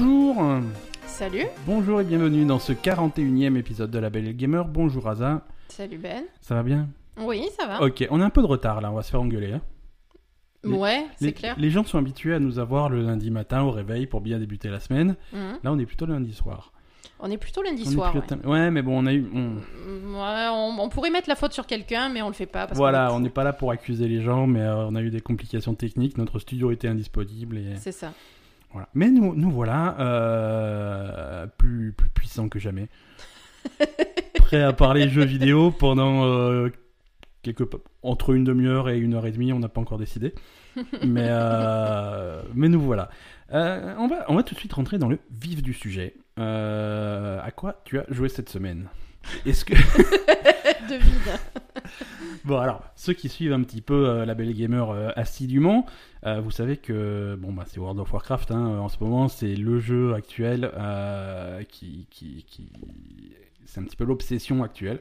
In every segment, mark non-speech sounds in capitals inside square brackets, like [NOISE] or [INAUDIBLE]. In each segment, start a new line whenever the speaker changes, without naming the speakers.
Bonjour
Salut.
Bonjour et bienvenue dans ce 41e épisode de La Belle et le Gamer. Bonjour Aza.
Salut Ben.
Ça va bien?
Oui, ça va.
Ok, on a un peu de retard là, on va se faire engueuler. hein. les-
ouais, c'est
Les,
clair.
les gens sont habitués à nous avoir le lundi matin au réveil pour bien débuter la semaine.
Mhm.
Là, on est plutôt le lundi soir.
On est plutôt lundi
On est
soir.
plutôt-
ouais.
ouais, mais bon, on a eu. on-
Mm, ouais, on, on pourrait mettre la faute sur quelqu'un, mais on le fait pas. Parce
Voilà,
qu'on
on n'est pas là pour accuser les gens, mais euh, on a eu des complications techniques. Notre studio était indisponible et
C'est ça.
Voilà. Mais nous, nous voilà euh, plus plus puissants que jamais, [LAUGHS] prêts à parler jeux vidéo pendant euh, quelque entre une demi-heure et une heure et demie. On n'a pas encore décidé, mais euh, mais nous voilà. On va on va tout de suite rentrer dans le vif du sujet. À quoi tu as joué cette semaine? Est-ce que [LAUGHS]
Devine. [LAUGHS]
Bon alors, ceux qui suivent un petit peu euh, la Belle Gamer euh, assidûment, euh, vous savez que bon bah c'est World of Warcraft hein, en ce moment, c'est le jeu actuel euh, qui, qui, qui- c'est un petit peu l'obsession actuelle.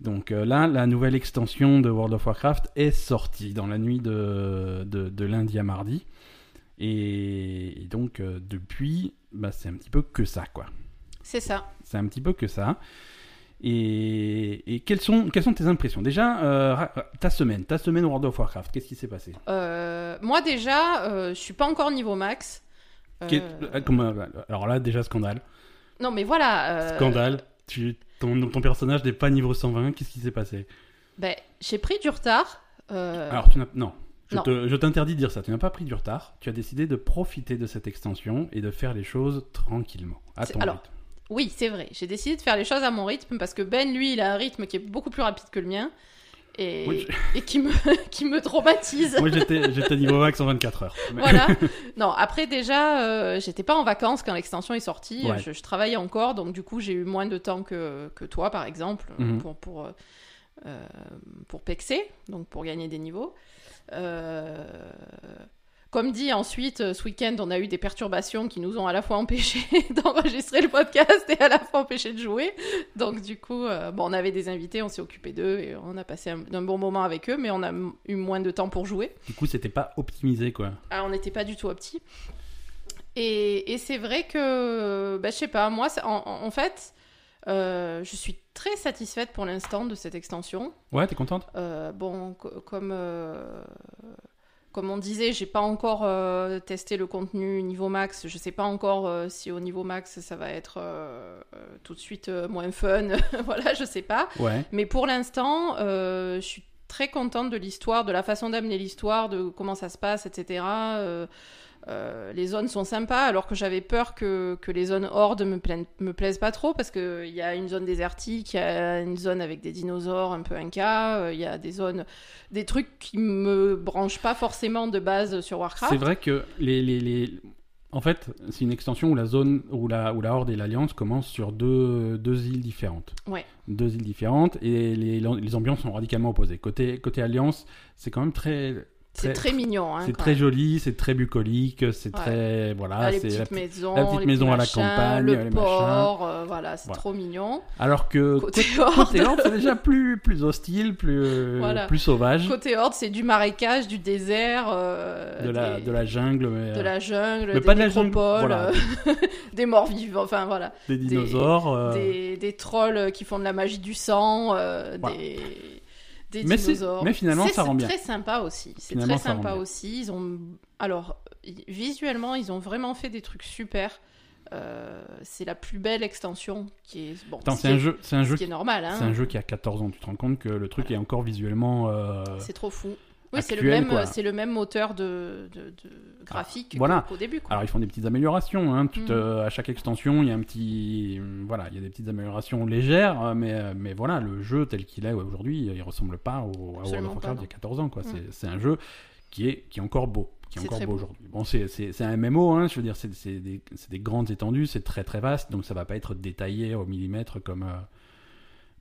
Donc là, la nouvelle extension de World of Warcraft est sortie dans la nuit de, de, de lundi à mardi. Et, et donc depuis, bah, c'est un petit peu que ça quoi.
C'est ça.
C'est un petit peu que ça. Et, et quelles, sont, quelles sont tes impressions? Déjà, euh, ta semaine, ta semaine World of Warcraft, qu'est-ce qui s'est passé?
Euh, moi déjà, euh, je suis pas encore niveau max. Euh,
comme, Alors là, déjà, scandale.
Non, mais voilà.
Scandale. Tu, ton, ton personnage n'est pas niveau 120, qu'est-ce qui s'est passé?
Ben, j'ai pris du retard.
Alors, tu n'as... Non. Je
non.
te- je t'interdis de dire ça. Tu n'as pas pris du retard. Tu as décidé de profiter de cette extension et de faire les choses tranquillement, à ton
alors,
rythme.
Oui, c'est vrai. J'ai décidé de faire les choses à mon rythme parce que Ben, lui, il a un rythme qui est beaucoup plus rapide que le mien et,
Oui, [LAUGHS]
et qui, me, [LAUGHS] qui me traumatise.
Moi, j'étais, j'étais niveau max en 24 heures. Mais- [LAUGHS]
voilà. Non, après déjà, euh, j'étais pas en vacances quand l'extension est sortie.
Ouais.
Je, je travaillais encore, donc du coup, j'ai eu moins de temps que, que toi, par exemple,
Mhm.
pour pour euh, euh, pour pexer, donc pour gagner des niveaux. Euh, Comme dit ensuite, euh, ce week-end, on a eu des perturbations qui nous ont à la fois empêché [LAUGHS] d'enregistrer le podcast et à la fois empêché de jouer. Donc du coup, euh, bon, on avait des invités, on s'est occupé d'eux et on a passé un, un bon moment avec eux, mais on a eu moins de temps pour jouer.
Du coup, c'était pas optimisé, quoi.
Ah, on n'était pas du tout petit. Et, et c'est vrai que, bah, je sais pas, moi, en, en fait, euh, je suis très satisfaite pour l'instant de cette extension.
Ouais, t'es contente?
Euh, bon, co- comme, comme on disait, j'ai pas encore euh, testé le contenu niveau max. Je sais pas encore euh, si au niveau max ça va être euh, tout de suite moins fun. [LAUGHS] voilà, je sais pas.
Ouais.
Mais pour l'instant, je suis très contente de l'histoire, de la façon d'amener l'histoire, de comment ça se passe, etc. Euh, les zones sont sympas, alors que j'avais peur que, que les zones horde me, me plaisent pas trop, parce qu'il y a une zone désertique, il y a une zone avec des dinosaures un peu inca, euh, il y a des zones, des trucs qui me branchent pas forcément de base sur Warcraft.
C'est vrai que les, les, les- En fait, c'est une extension où la zone, où la, où la Horde et l'Alliance commencent sur deux, deux îles différentes.
Ouais.
Deux îles différentes et les, les ambiances sont radicalement opposées. Côté, côté Alliance, c'est quand même très.
C'est très mignon. Hein,
c'est très
même.
joli, c'est très bucolique, c'est
Ouais.
très. Voilà,
Ah,
c'est la
maisons,
la petite maison à la campagne,
le
les
port, euh, voilà, c'est
Voilà.
trop mignon.
Alors que
Côté [LAUGHS]
côté,
Horde.
c'est déjà plus, plus hostile, plus,
Voilà.
plus sauvage.
Côté Horde, c'est du marécage, du désert, euh,
De la,
des-
de la jungle, mais,
de
euh,
la jungle,
mais
des
pas de la jungle, voilà.
euh, [LAUGHS] des morts vivants, enfin voilà,
des dinosaures. euh,
des, des trolls qui font de la magie du sang, euh, des, des
Mais c'est-
dinosaures.
mais finalement, ça rend bien.
C'est très sympa aussi. C'est très sympa aussi. Ils ont, alors y- visuellement, ils ont vraiment fait des trucs super. Euh, c'est la plus belle extension qui est bon.
C'est un jeu, c'est un jeu
qui est normal, hein.
C'est un jeu qui a 14 ans, tu te rends compte que le truc
Voilà.
est encore visuellement. euh,
C'est trop fou. Oui, c'est le même, c'est le même moteur de, de, de graphique
voilà.
qu'au- début. Quoi.
Alors ils font des petites améliorations. Hein. Tout,
Mm.
euh, à chaque extension, il y a un petit, voilà, il y a des petites améliorations légères, euh, mais euh, mais voilà, le jeu tel qu'il est aujourd'hui, il ressemble pas au à World of Warcraft il y a 14 ans. Quoi.
Mm.
C'est- un jeu qui est qui est encore beau, qui est, encore beau
beau.
aujourd'hui. Bon, c'est un MMO, hein. Je veux dire, c'est des, des grandes étendues, c'est très très vaste, donc ça va pas être détaillé au millimètre comme. euh,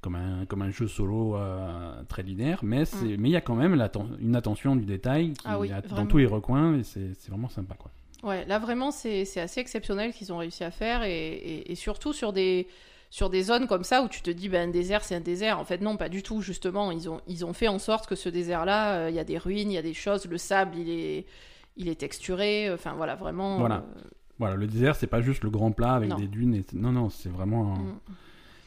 comme un, comme un jeu solo euh, très linéaire, mais mais il y a quand même une attention du détail qui
Mm. Ah oui,
dans tous les recoins et c'est vraiment sympa quoi.
Ouais, là vraiment, c'est assez exceptionnel qu'ils ont réussi à faire et, et- et surtout sur des, sur des zones comme ça où tu te dis, ben, un désert, c'est un désert. En fait, non, pas du tout, justement. Ils ont, ils ont fait en sorte que ce désert-là, euh, il y a des ruines, il y a des choses, le sable, il est, il est texturé. Enfin, voilà, vraiment.
Voilà.
euh,
Voilà, le désert, c'est pas juste le grand plat avec
Non.
des dunes. Et... Non, non, c'est vraiment. un-
Mm.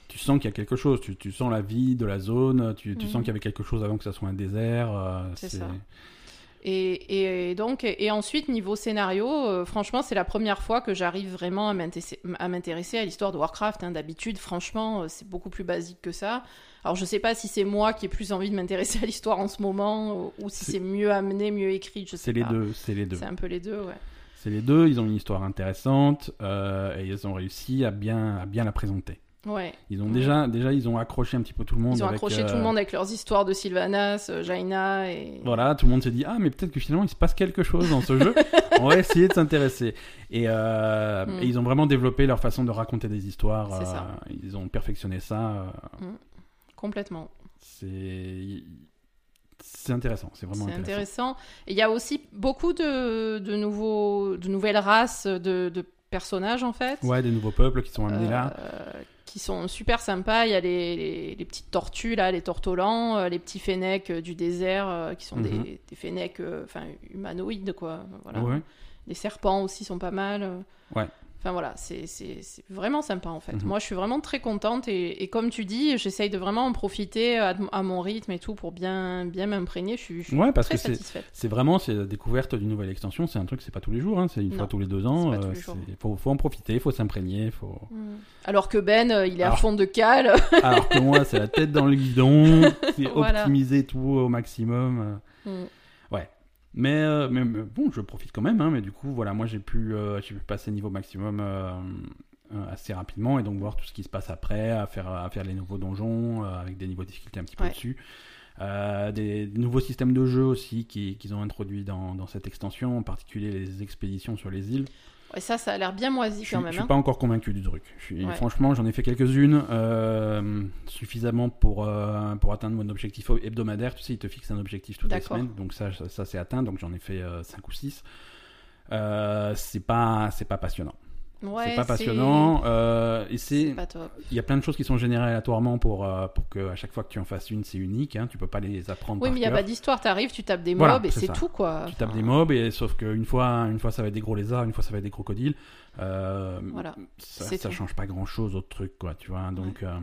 Tu sens qu'il y a quelque chose. Tu, tu sens la vie de la zone. Tu, tu
Mhm.
sens qu'il y avait quelque chose avant que ça soit un désert. euh,
C'est ça. Et, et donc, et ensuite, niveau scénario, euh, franchement, c'est la première fois que j'arrive vraiment à m'intéresser à l'histoire de Warcraft. hein. D'habitude, franchement, euh, c'est beaucoup plus basique que ça. Alors, je sais pas si c'est moi qui ai plus envie de m'intéresser [LAUGHS] à l'histoire en ce moment, ou, si
C'est-
mieux amené, mieux écrit, je sais
C'est les deux. C'est les deux.
C'est un peu les deux, ouais.
C'est les deux. Ils ont une histoire intéressante euh, et ils ont réussi à bien, à bien la présenter.
Ouais.
Ils ont déjà, déjà, ils ont accroché un petit peu tout le monde.
Ils ont
avec,
accroché
euh,
tout le monde avec leurs histoires de Sylvanas, euh, Jaina et.
Voilà, tout le monde s'est dit ah mais peut-être que finalement il se passe quelque chose dans ce jeu. [LAUGHS] On va essayer de s'intéresser. Et, euh,
Mm.
et ils ont vraiment développé leur façon de raconter des histoires. Euh,
ça.
Ils ont perfectionné ça. euh,
Complètement.
c'est c'est intéressant. C'est vraiment intéressant.
intéressant. Et il y a aussi beaucoup de, de, nouveaux, de nouvelles races de, de personnages, en fait.
Ouais, des nouveaux peuples qui sont amenés là.
Qui sont super sympas. Il y a les, les, les petites tortues, là, les tortolans, euh, les petits fennecs euh, du désert, euh, qui sont
Mhm.
des, des fennecs enfin, humanoïdes, quoi. Voilà.
Ouais.
Les serpents aussi sont pas mal.
Ouais.
Enfin voilà, c'est vraiment sympa en fait.
Mhm.
Moi je suis vraiment très contente et, et comme tu dis, j'essaye de vraiment en profiter à, à mon rythme et tout pour bien, bien m'imprégner. Je suis, je suis
Ouais, parce
très
que c'est vraiment la découverte d'une nouvelle extension. C'est un truc, c'est pas tous les jours. hein, c'est une
Non,
fois tous les deux ans.
tous
euh, faut, faut en profiter, faut s'imprégner, faut.
Mm. Alors que Ben, euh, il est à
Alors-
fond de cale. [LAUGHS]
Alors que moi, c'est la tête dans le guidon, c'est
Voilà.
optimiser tout au maximum. euh. Mais, euh, mais, mais bon, je profite quand même. hein, mais du coup, voilà, moi j'ai pu, euh, j'ai pu passer niveau maximum euh, euh, assez rapidement et donc voir tout ce qui se passe après, à faire, à faire les nouveaux donjons avec des niveaux de difficulté un petit peu
Ouais.
Euh, des, des nouveaux systèmes de jeu aussi qui- qu'ils ont introduits dans, dans cette extension, en particulier les expéditions sur les îles.
Ouais, ça, ça a l'air bien moisi
Je
quand
je
même.
suis
hein.
pas encore convaincu du truc. Je suis-
Ouais.
Franchement, j'en ai fait quelques-unes euh, suffisamment pour, euh, pour atteindre mon objectif hebdomadaire. Tu sais, il te fixe un objectif toutes les semaines, donc ça, ça, ça, c'est atteint. Donc j'en ai fait 5 ou 6. c'est pas, c'est pas passionnant.
Ouais,
c'est pas passionnant. euh, et
C'est
c'est,
pas top.
il y a plein de choses qui sont générées aléatoirement pour, euh, pour que à chaque fois que tu en fasses une, c'est unique. Hein, tu peux pas les apprendre
Oui,
par
mais il n'y a pas d'histoire. T'arrives, tu tapes des
Voilà,
mobs et
c'est
tout quoi.
Tu tapes
Enfin,
des mobs, et sauf qu'une fois, une fois ça va être des gros lézards, une fois ça va être des crocodiles. Euh,
Voilà.
ça, ça change pas grand chose autre truc quoi tu vois donc euh,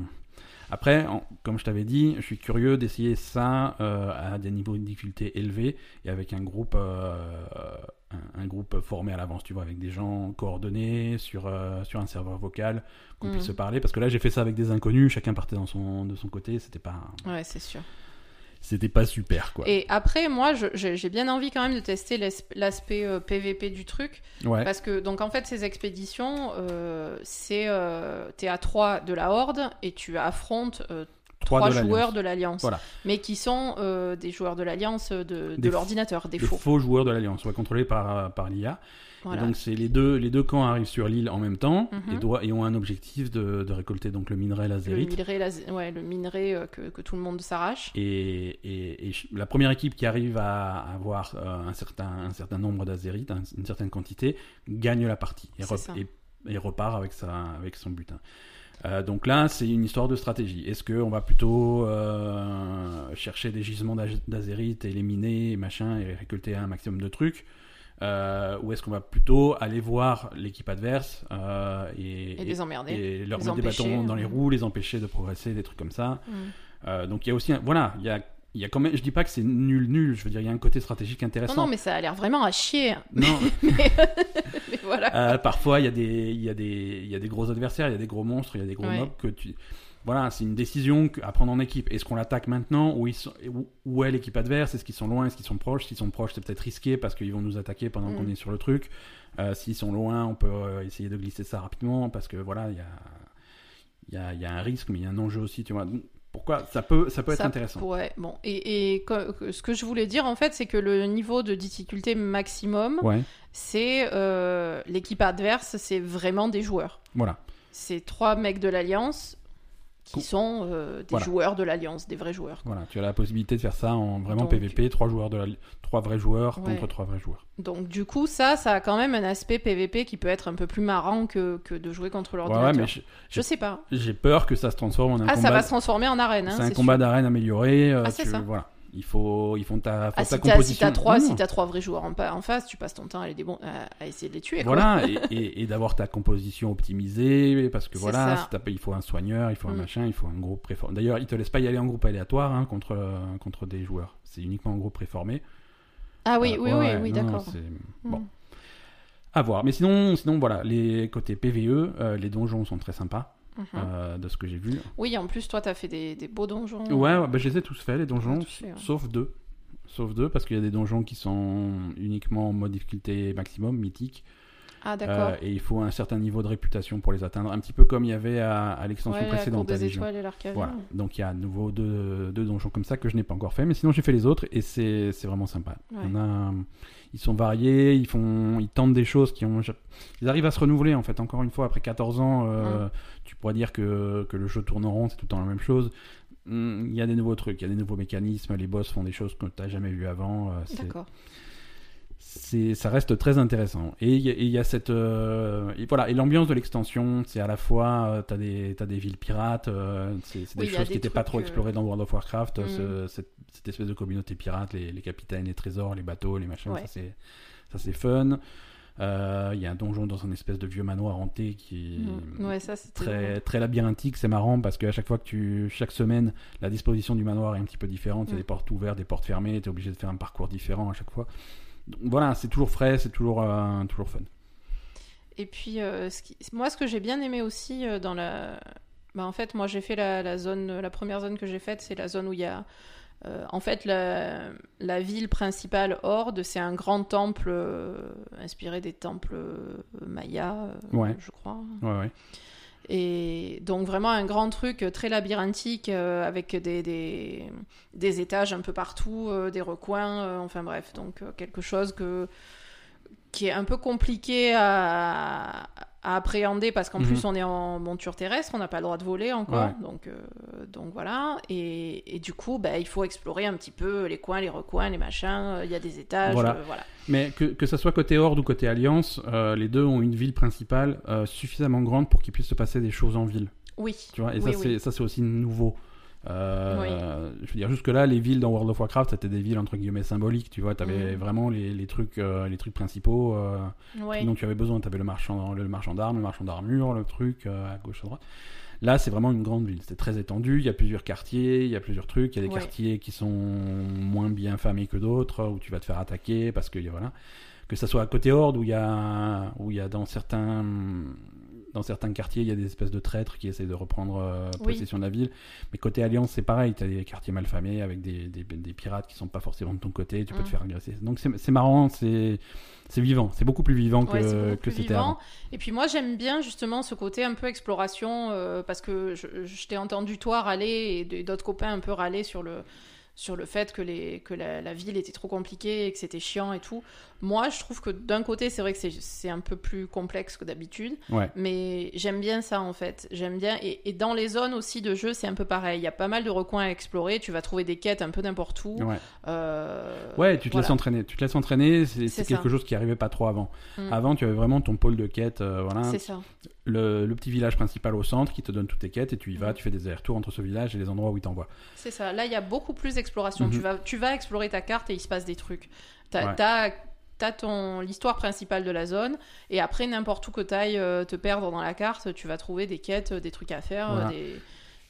après en- comme je t'avais dit je suis curieux d'essayer ça euh, à des niveaux de difficulté élevés et avec un groupe un, un groupe formé à l'avance tu vois avec des gens coordonnés sur euh, sur un serveur vocal qu'on puisse se parler parce que là j'ai fait ça avec des inconnus chacun partait dans son de son côté c'était pas
Ouais, c'est sûr.
c'était pas super quoi
Et après, moi, j'ai bien envie quand même de tester l'as- l'aspect euh, PVP du truc.
ouais
Parce que, donc, en fait, ces expéditions, euh, c'est. euh, T'es à 3 de la Horde et tu affrontes euh,
Trois de
joueurs de l'Alliance.
Voilà.
Mais qui sont euh, des joueurs de l'Alliance de, de
Des f-
l'ordinateur, des
des
faux.
faux joueurs de l'alliance ouais, contrôlés par par l'IA
Voilà.
Et donc c'est les deux, les deux camps arrivent sur l'île en même temps
Mhm.
et, ont un objectif de, de récolter donc le minerai
le
lazérite.
minerai, la- ouais, le minerai euh, que, que tout le monde s'arrache.
Et, et- la première équipe qui arrive à avoir euh, un, certain, un certain nombre d'azérites, un- une certaine quantité, gagne la partie rep- et- et repart avec, sa, avec son butin. Euh, donc là, c'est une histoire de stratégie. Est-ce qu'on va plutôt euh, chercher des gisements d'az- d'azérites et les miner et machin et récolter un maximum de trucs Euh, Ou est-ce qu'on va plutôt aller voir l'équipe adverse et,
Et les emmerder.
et leur
les
mettre des bâtons dans les roues, les empêcher de progresser, des trucs comme ça.
Mm.
Donc il y a aussi, un- voilà, il y a, il y a quand même, je dis pas que c'est nul nul, je veux dire il y a un côté stratégique
Non,
intéressant.
non, mais ça a l'air vraiment à chier.
Non, [LAUGHS]
mais [LAUGHS] voilà.
euh, parfois il y a des, y a des, il y a des gros adversaires, il y a des gros monstres, il y a des gros
Ouais.
mobs que tu, voilà, c'est une décision à prendre en équipe. Est-ce qu'on l'attaque maintenant ou ils sont, où, est l'équipe adverse? Est-ce qu'ils sont loin? Est-ce qu'ils sont proches? S'ils sont proches, c'est peut-être risqué parce qu'ils vont nous attaquer pendant
Mm.
qu'on est sur le truc. Euh, S'ils sont loin, on peut euh, essayer de glisser ça rapidement parce que voilà, il y a, il y a un risque, mais il y a un enjeu aussi, tu vois. Pourquoi Ça peut, ça peut être
Ça
intéressant.
pourrait- bon. Et, ce que je voulais dire, en fait, c'est que le niveau de difficulté maximum,
Ouais,
c'est euh, l'équipe adverse, c'est vraiment des joueurs.
voilà.
C'est trois mecs de l'Alliance qui sont euh, des
Voilà.
joueurs de l'Alliance, des vrais joueurs.
Voilà, tu as la possibilité de faire ça en vraiment
Donc-
PVP, trois joueurs de la... trois vrais joueurs
Ouais.
contre trois vrais joueurs.
Donc du coup, ça, ça a quand même un aspect PVP qui peut être un peu plus marrant que, que de jouer contre l'ordinateur.
ouais, mais je-
Je sais pas.
j'ai peur que ça se transforme en un
Ah,
combat.
ça va se transformer en arène. hein,
c'est un combat d'arène amélioré. euh,
Ah, c'est
tu-
ça.
Voilà. Il faut, ils font ta, faut
Ah,
ta
si t'as si
composition.
t'as trois, si t'as trois vrais joueurs en, face, tu passes ton temps à, les débon- à, à essayer de les tuer.
Voilà, et, [LAUGHS] et- et d'avoir ta composition optimisée, parce que voilà, si il faut un soigneur, il faut un
Mm.
machin, il faut un groupe préformé. D'ailleurs, ils te laissent pas y aller en groupe aléatoire hein, contre, contre des joueurs. C'est uniquement en groupe préformé.
Ah oui,
Euh,
oui,
ouais,
oui,
ouais,
oui, d'accord.
c'est- Bon,
Mm.
à voir. Mais sinon, sinon voilà, les côtés PVE, euh, les donjons sont très sympas,
Mhm.
euh, de ce que j'ai vu.
Oui, en plus, toi, t'as fait des, des beaux donjons.
Ouais, ouais, bah, je les ai tous faits, les donjons,
tous fait, ouais.
sauf deux. Sauf deux, parce qu'il y a des donjons qui sont uniquement en mode difficulté maximum, mythique.
Ah, d'accord.
Euh, et il faut un certain niveau de réputation pour les atteindre, un petit peu comme il y avait à, à l'extension
ouais,
précédente à
des étoiles et.
Voilà, donc il y a à nouveau deux, deux donjons comme ça que je n'ai pas encore fait, mais sinon j'ai fait les autres et c'est vraiment sympa.
Ouais.
On a, ils sont variés, ils, font, ils tentent des choses qui ont. Ils arrivent à se renouveler en fait, encore une fois, après 14 ans, euh, tu pourrais dire que, que le jeu tourne en rond, c'est tout le temps la même chose. Hum, Il y a des nouveaux trucs, il y a des nouveaux mécanismes, les boss font des choses que tu n'as jamais vues avant. euh,
D'accord.
Ça reste très intéressant et il y, a- y cette euh, et voilà et l'ambiance de l'extension c'est à la fois euh, t'as des t'as des villes pirates euh, c'est des
Oui,
choses
des
qui n'étaient pas trop
euh,
explorées dans World of Warcraft
Mhm.
ce- cette, cette espèce de communauté pirate les, les capitaines les trésors les bateaux les machins
Ouais.
ça c'est ça c'est fun Euh, il y a un donjon dans un espèce de vieux manoir hanté qui est.
Ouais, ça, c'était.
très très labyrinthique c'est marrant parce qu'à chaque fois que tu chaque semaine la disposition du manoir est un petit peu différente il y a
Mm.
des portes ouvertes des portes fermées tu es obligé de faire un parcours différent à chaque fois Donc, voilà c'est toujours frais c'est toujours euh, toujours fun
Et puis, euh, ce qui- moi, ce que j'ai bien aimé aussi euh, dans la. Bah, en fait, moi, j'ai fait la, la zone. La première zone que j'ai faite, c'est la zone où il y a. euh, en fait, la, la ville principale Horde, c'est un grand temple euh, inspiré des temples mayas, euh,
Ouais.
je crois.
ouais ouais
Et donc vraiment un grand truc très labyrinthique euh, avec des, des, étages un peu partout, euh, des recoins, euh, enfin bref, donc euh, quelque chose que, qui est un peu compliqué à, à appréhender parce qu'en
Mhm.
plus on est en monture terrestre, on n'a pas le droit de voler encore,
Ouais.
donc, euh, donc voilà. Et, et du coup, bah, il faut explorer un petit peu les coins, les recoins, les machins, euh, il y a des étages,
Voilà.
euh, voilà.
mais que, que ça soit côté Horde ou côté Alliance euh, les deux ont une ville principale suffisamment grande pour qu'il puisse se passer des choses en ville
Oui,
tu vois et
Oui,
ça
oui.
c'est ça c'est aussi nouveau Euh, je veux dire jusque là les villes dans World of Warcraft c'était des villes entre guillemets symboliques tu vois t'avais
Mhm.
vraiment les, les trucs euh, les trucs principaux euh, dont tu avais besoin. Tu avais le marchand, le marchand d'armes, le marchand d'armure, le truc euh, à gauche, à droite. Là, c'est vraiment une grande ville. C'est très étendu. Il y a plusieurs quartiers, il y a plusieurs trucs. Il y a des
Ouais.
quartiers qui sont moins bien famés que d'autres, où tu vas te faire attaquer parce que voilà. Que ça soit à côté Horde, où il y a, où il y a dans certains, dans certains quartiers, il y a des espèces de traîtres qui essaient de reprendre euh,
Oui.
possession de la ville. Mais côté Alliance, c'est pareil. Tu as des quartiers mal famés avec des, des, des pirates qui sont pas forcément de ton côté. Tu peux
Mm.
te faire agresser. Donc c'est marrant. C'est vivant. C'est beaucoup plus vivant que,
Ouais,
que c'était avant.
Et puis moi j'aime bien justement ce côté un peu exploration euh, parce que je, je t'ai entendu toi râler et d'autres copains un peu râler sur le sur le fait que, les, que la, la ville était trop compliquée et que c'était chiant et tout. Moi, je trouve que d'un côté, c'est vrai que c'est- un peu plus complexe que d'habitude,
Ouais.
mais j'aime bien ça en fait. J'aime bien. Et, et dans les zones aussi de jeu, c'est un peu pareil. Il y a pas mal de recoins à explorer. Tu vas trouver des quêtes un peu n'importe où.
Ouais.
Euh,
Ouais, tu te
voilà.
laisses entraîner. Tu te laisses entraîner, c'est quelque
ça.
chose qui arrivait pas trop avant.
Mm.
Avant, tu avais vraiment ton pôle de quête, euh, voilà,
C'est ça.
Le, le petit village principal au centre qui te donne toutes tes quêtes et tu y vas, tu fais des allers-retours entre ce village et les endroits où il t'envoie.
C'est ça. Là, il y a beaucoup plus d'exploration.
Mhm.
Tu, vas, tu vas explorer ta carte et il se passe des trucs. T'as ton l'histoire principale de la zone et après n'importe où que t'ailles euh, te perdre dans la carte, tu vas trouver des quêtes, euh, des trucs à faire,
Voilà.
des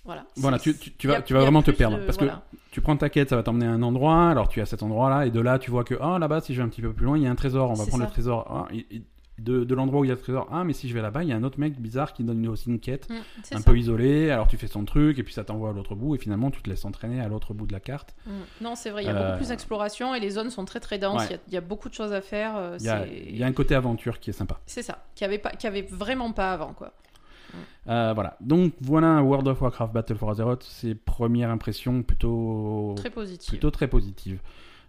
voilà.
Voilà, tu, tu, tu
a-
vas, tu vas vraiment te perdre
de-
parce que tu prends ta quête, ça va t'emmener à un endroit, alors tu es à cet endroit-là et de là tu vois que ah là-bas si je vais un petit peu plus loin il y a un trésor, on va prendre
ça.
le trésor. Et- et de de l'endroit où il y a le trésor, ah mais si je vais là-bas il y a un autre mec bizarre qui donne une- aussi une quête.
Mm,
un
ça.
peu isolé, alors tu fais son truc et puis ça t'envoie à l'autre bout et finalement tu te laisses entraîner à l'autre bout de la carte.
Mm. Non, c'est vrai. Il y a
Euh,
beaucoup plus d'exploration et les zones sont très très denses.
Ouais.
Il y a- y, a beaucoup de choses à faire. euh,
Il y a, y a un côté aventure qui est sympa.
C'est ça. Qui avait pas, qui avait vraiment pas avant quoi.
Euh, voilà, donc voilà World of Warcraft Battle for Azeroth, ses premières impressions plutôt
Très positif.
plutôt très positives.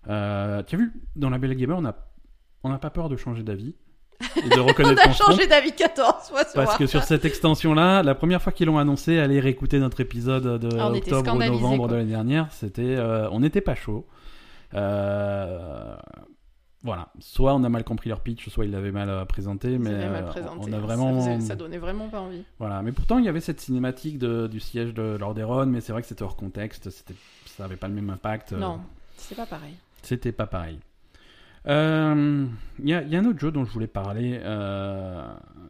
Euh, tu as vu, dans la Belle Gamer, on n'a on n'a pas peur de changer d'avis et de
On a changé d'avis 14 fois sur
Parce que sur cette extension-là, la première fois qu'ils l'ont annoncé, allez réécouter notre épisode de
Ah, on était
octobre ou novembre
quoi.
de l'année dernière, c'était, euh, on n'était pas chaud. Euh, voilà, soit on a mal compris leur pitch, soit ils l'avaient mal euh, présenté,
Ils
mais
mal présenté.
on a
Ça
vraiment,
faisait- ça donnait vraiment pas envie.
voilà. Mais pourtant, il y avait cette cinématique de- du siège de Lordaeron, mais c'est vrai que c'était hors contexte, c'était, ça avait pas le même impact.
Non. C'est pas pareil.
C'était pas pareil. Euh, Il y, a, y a un autre jeu dont je voulais parler euh,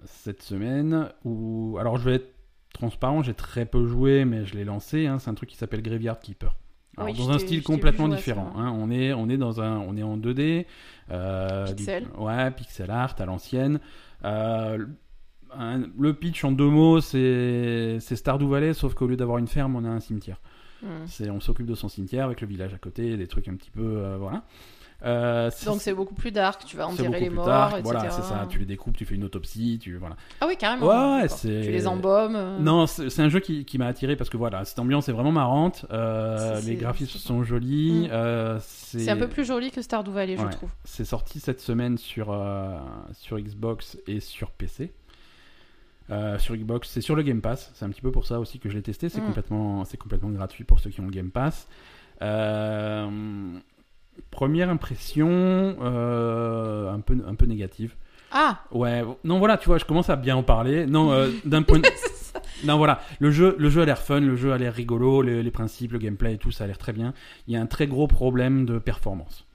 cette semaine. Où, alors, je vais être transparent, j'ai très peu joué, mais je l'ai lancé. hein, c'est un truc qui s'appelle Graveyard Keeper. Alors,
Oui,
dans un style complètement différent. hein. On est, on est dans un, on est en 2D, euh, du-
Pixel.
ouais, pixel art à l'ancienne. Euh, le pitch en deux mots, c'est c'est Stardew Valley, sauf qu'au lieu d'avoir une ferme, on a un cimetière.
Hmm.
On s'occupe de son cimetière avec le village à côté, des trucs un petit peu, euh, voilà. Euh,
Donc c'est beaucoup plus dark, tu vas enterrer les morts, etc.
Voilà, c'est ça. Tu les découpes, tu fais une autopsie, tu voilà.
Ah oui, carrément.
Ouais,
Tu les embaumes. euh,
Non, c'est un jeu qui, qui m'a attiré parce que voilà, cette ambiance est vraiment marrante. euh, les graphismes sont jolis.
Mm. C'est un peu plus joli que Stardew Valley, je trouve.
C'est sorti cette semaine sur, sur Xbox et sur PC. Euh, sur Xbox, c'est sur le Game Pass. C'est un petit peu pour ça aussi que je l'ai testé. C'est
Mm.
complètement, c'est complètement gratuit pour ceux qui ont le Game Pass. Euh, première impression, euh, un peu, un peu négative.
Ah
Ouais, non voilà, tu vois, je commence à bien en parler. Non, euh, d'un point de... [LAUGHS] Non voilà, le jeu, le jeu a l'air fun, le jeu a l'air rigolo, les, les principes, le gameplay et tout, ça a l'air très bien. Il y a un très gros problème de performance.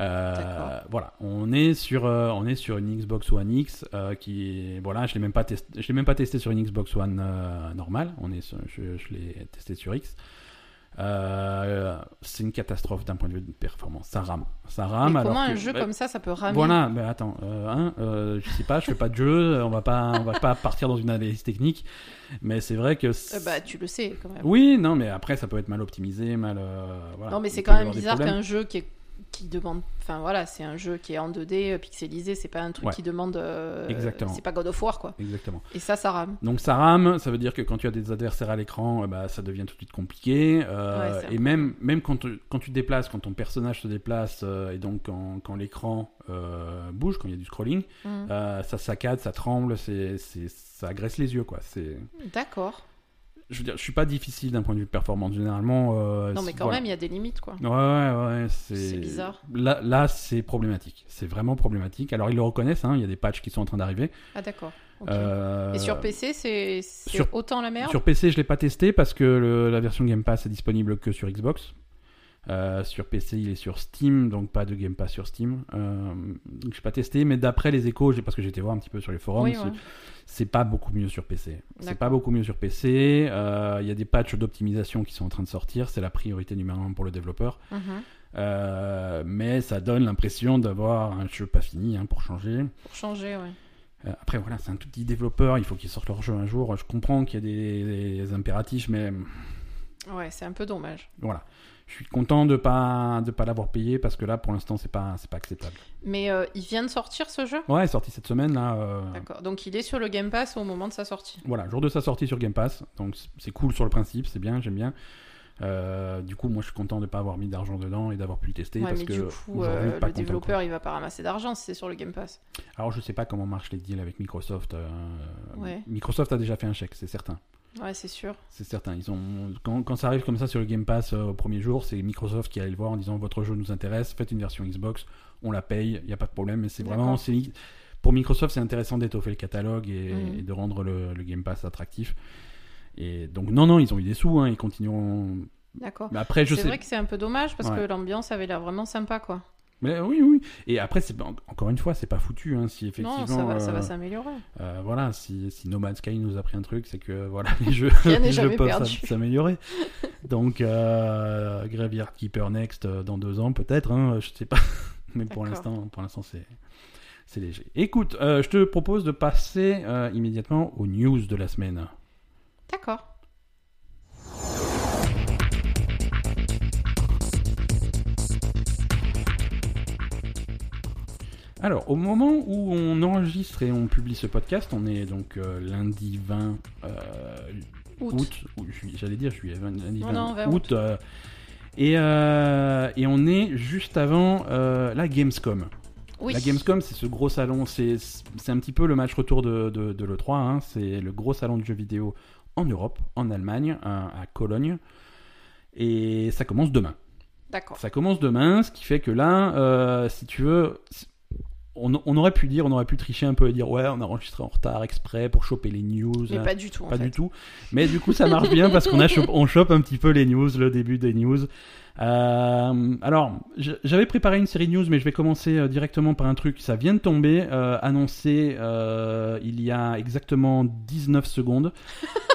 Euh, voilà, on est sur, euh, on est sur une Xbox One X euh, qui, voilà, je l'ai même pas testé, je l'ai même pas testé sur une Xbox One normale. On est, sur- je, je l'ai testé sur X. Euh, c'est une catastrophe d'un point de vue de performance. Ça rame, ça rame.
Mais
alors
comment
que-
un jeu
bah,
comme ça, ça peut ramer
voilà, mais attends, euh, hein, euh, je sais pas, je fais pas de jeu, on va pas, on va pas partir dans une analyse technique, mais c'est vrai que.
Euh, Bah, tu le sais quand même.
Oui, non, mais après ça peut être mal optimisé, mal. euh, voilà.
non, mais c'est quand même bizarre qu'un jeu qui est qui demande enfin voilà c'est un jeu qui est en 2D euh, pixelisé c'est pas un truc
Ouais.
qui demande euh,
Exactement.
c'est pas God of War quoi
Exactement.
et ça ça rame
Donc ça rame, ça veut dire que quand tu as des adversaires à l'écran, euh, bah, ça devient tout de suite compliqué. euh,
Ouais,
et même, même quand, tu- quand tu te déplaces, quand ton personnage se déplace, euh, et donc quand, quand l'écran bouge, quand il y a du scrolling,
Mm.
ça saccade, ça tremble, c'est, ça agresse les yeux, quoi. C'est,
d'accord
je veux dire, je suis pas difficile d'un point de vue de performance. Généralement. euh,
non mais quand
voilà.
même il y a des limites quoi
Ouais, ouais, ouais. C'est
bizarre.
Là, là c'est problématique. C'est vraiment problématique. Alors, ils le reconnaissent, hein, il y a des patchs qui sont en train d'arriver.
ah d'accord.
Euh,
et sur PC c'est c'est
sur-
autant la merde?
Sur PC, je l'ai pas testé parce que le- la version Game Pass est disponible que sur Xbox. Euh, sur PC, il est sur Steam, donc pas de Game Pass sur Steam. Euh, donc, j'ai pas testé, mais d'après les échos, parce que été voir un petit peu sur les forums,
oui,
c'est-
ouais.
c'est pas beaucoup mieux sur PC. C'est pas beaucoup mieux sur PC. Euh, Il y a des patchs d'optimisation qui sont en train de sortir. C'est la priorité numéro un pour le développeur.
Mhm.
Euh, mais ça donne l'impression d'avoir un jeu pas fini hein, pour changer.
pour changer ouais
après, voilà, c'est un tout petit développeur. Il faut qu'ils sortent leur jeu un jour. Je comprends qu'il y a des, des impératifs, mais
ouais c'est un peu dommage
voilà. Je suis content de pas de pas l'avoir payé parce que là, pour l'instant, c'est pas c'est pas acceptable.
mais euh, il vient de sortir ce jeu?
Ouais, sorti cette semaine là. euh,
d'accord donc il est sur le Game Pass au moment de sa sortie
Voilà, jour de sa sortie sur Game Pass. Donc c- c'est cool sur le principe, c'est bien, j'aime bien. Euh, du coup, moi, je suis content de pas avoir mis d'argent dedans et d'avoir pu le tester
ouais
parce
mais
que
du coup
aujourd'hui,
euh,
pas
le
content,
développeur il va pas ramasser d'argent si c'est sur le Game Pass
Alors, je sais pas comment marchent les deals avec Microsoft. euh,
Ouais.
Microsoft a déjà fait un chèque, c'est certain.
Ouais c'est sûr
C'est certain. Ils ont quand, quand ça arrive comme ça sur le Game Pass euh, au premier jour, c'est Microsoft qui allait le voir en disant votre jeu nous intéresse, faites une version Xbox, on la paye, il n'y a pas de problème. Mais c'est vraiment pour Microsoft, c'est intéressant d'étoffer le catalogue et,
Mhm.
et de rendre le, le Game Pass attractif. Et donc non non, ils ont eu des sous, hein, ils continueront.
d'accord
Mais après je
c'est
sais.
vrai que c'est un peu dommage parce
Ouais.
que l'ambiance avait l'air vraiment sympa quoi
Mais oui oui. Et après c'est en- encore une fois, c'est pas foutu hein, si effectivement.
non ça va, ça va
euh,
s'améliorer
Euh, voilà, si, si No Man's Sky nous a pris un truc, c'est que voilà, [LAUGHS] les jeux, les jeux peuvent s'améliorer. Donc, euh, Graveyard Keeper Next euh, dans deux ans, peut-être, hein, je sais pas. [LAUGHS] Mais pour l'instant, pour l'instant, c'est c'est léger. Écoute, je te propose de passer immédiatement aux news de la semaine.
d'accord
Alors, au moment où on enregistre et on publie ce podcast, on est donc euh, lundi 20 euh,
août,
j'allais dire juillet, lundi
Non,
20
non, vers
août. euh, et, et on est juste avant la Gamescom.
oui
La Gamescom, c'est ce gros salon, c'est c'est un petit peu le match retour de, de, de l'E3, hein, c'est le gros salon de jeux vidéo en Europe, en Allemagne, à, à Cologne. Et ça commence demain.
d'accord
Ça commence demain, ce qui fait que là, euh, si tu veux, on, on aurait pu dire, on aurait pu tricher un peu et dire ouais, on a enregistré en retard exprès pour choper les news.
Mais
hein.
pas du tout. En
Pas
fait.
du tout. Mais du coup, ça marche bien parce qu'on a on chope un petit peu les news, le début des news. Euh, alors, j'avais préparé une série de news, mais je vais commencer euh, directement par un truc. Ça vient de tomber, euh, annoncé euh, il y a exactement 19 secondes. [LAUGHS]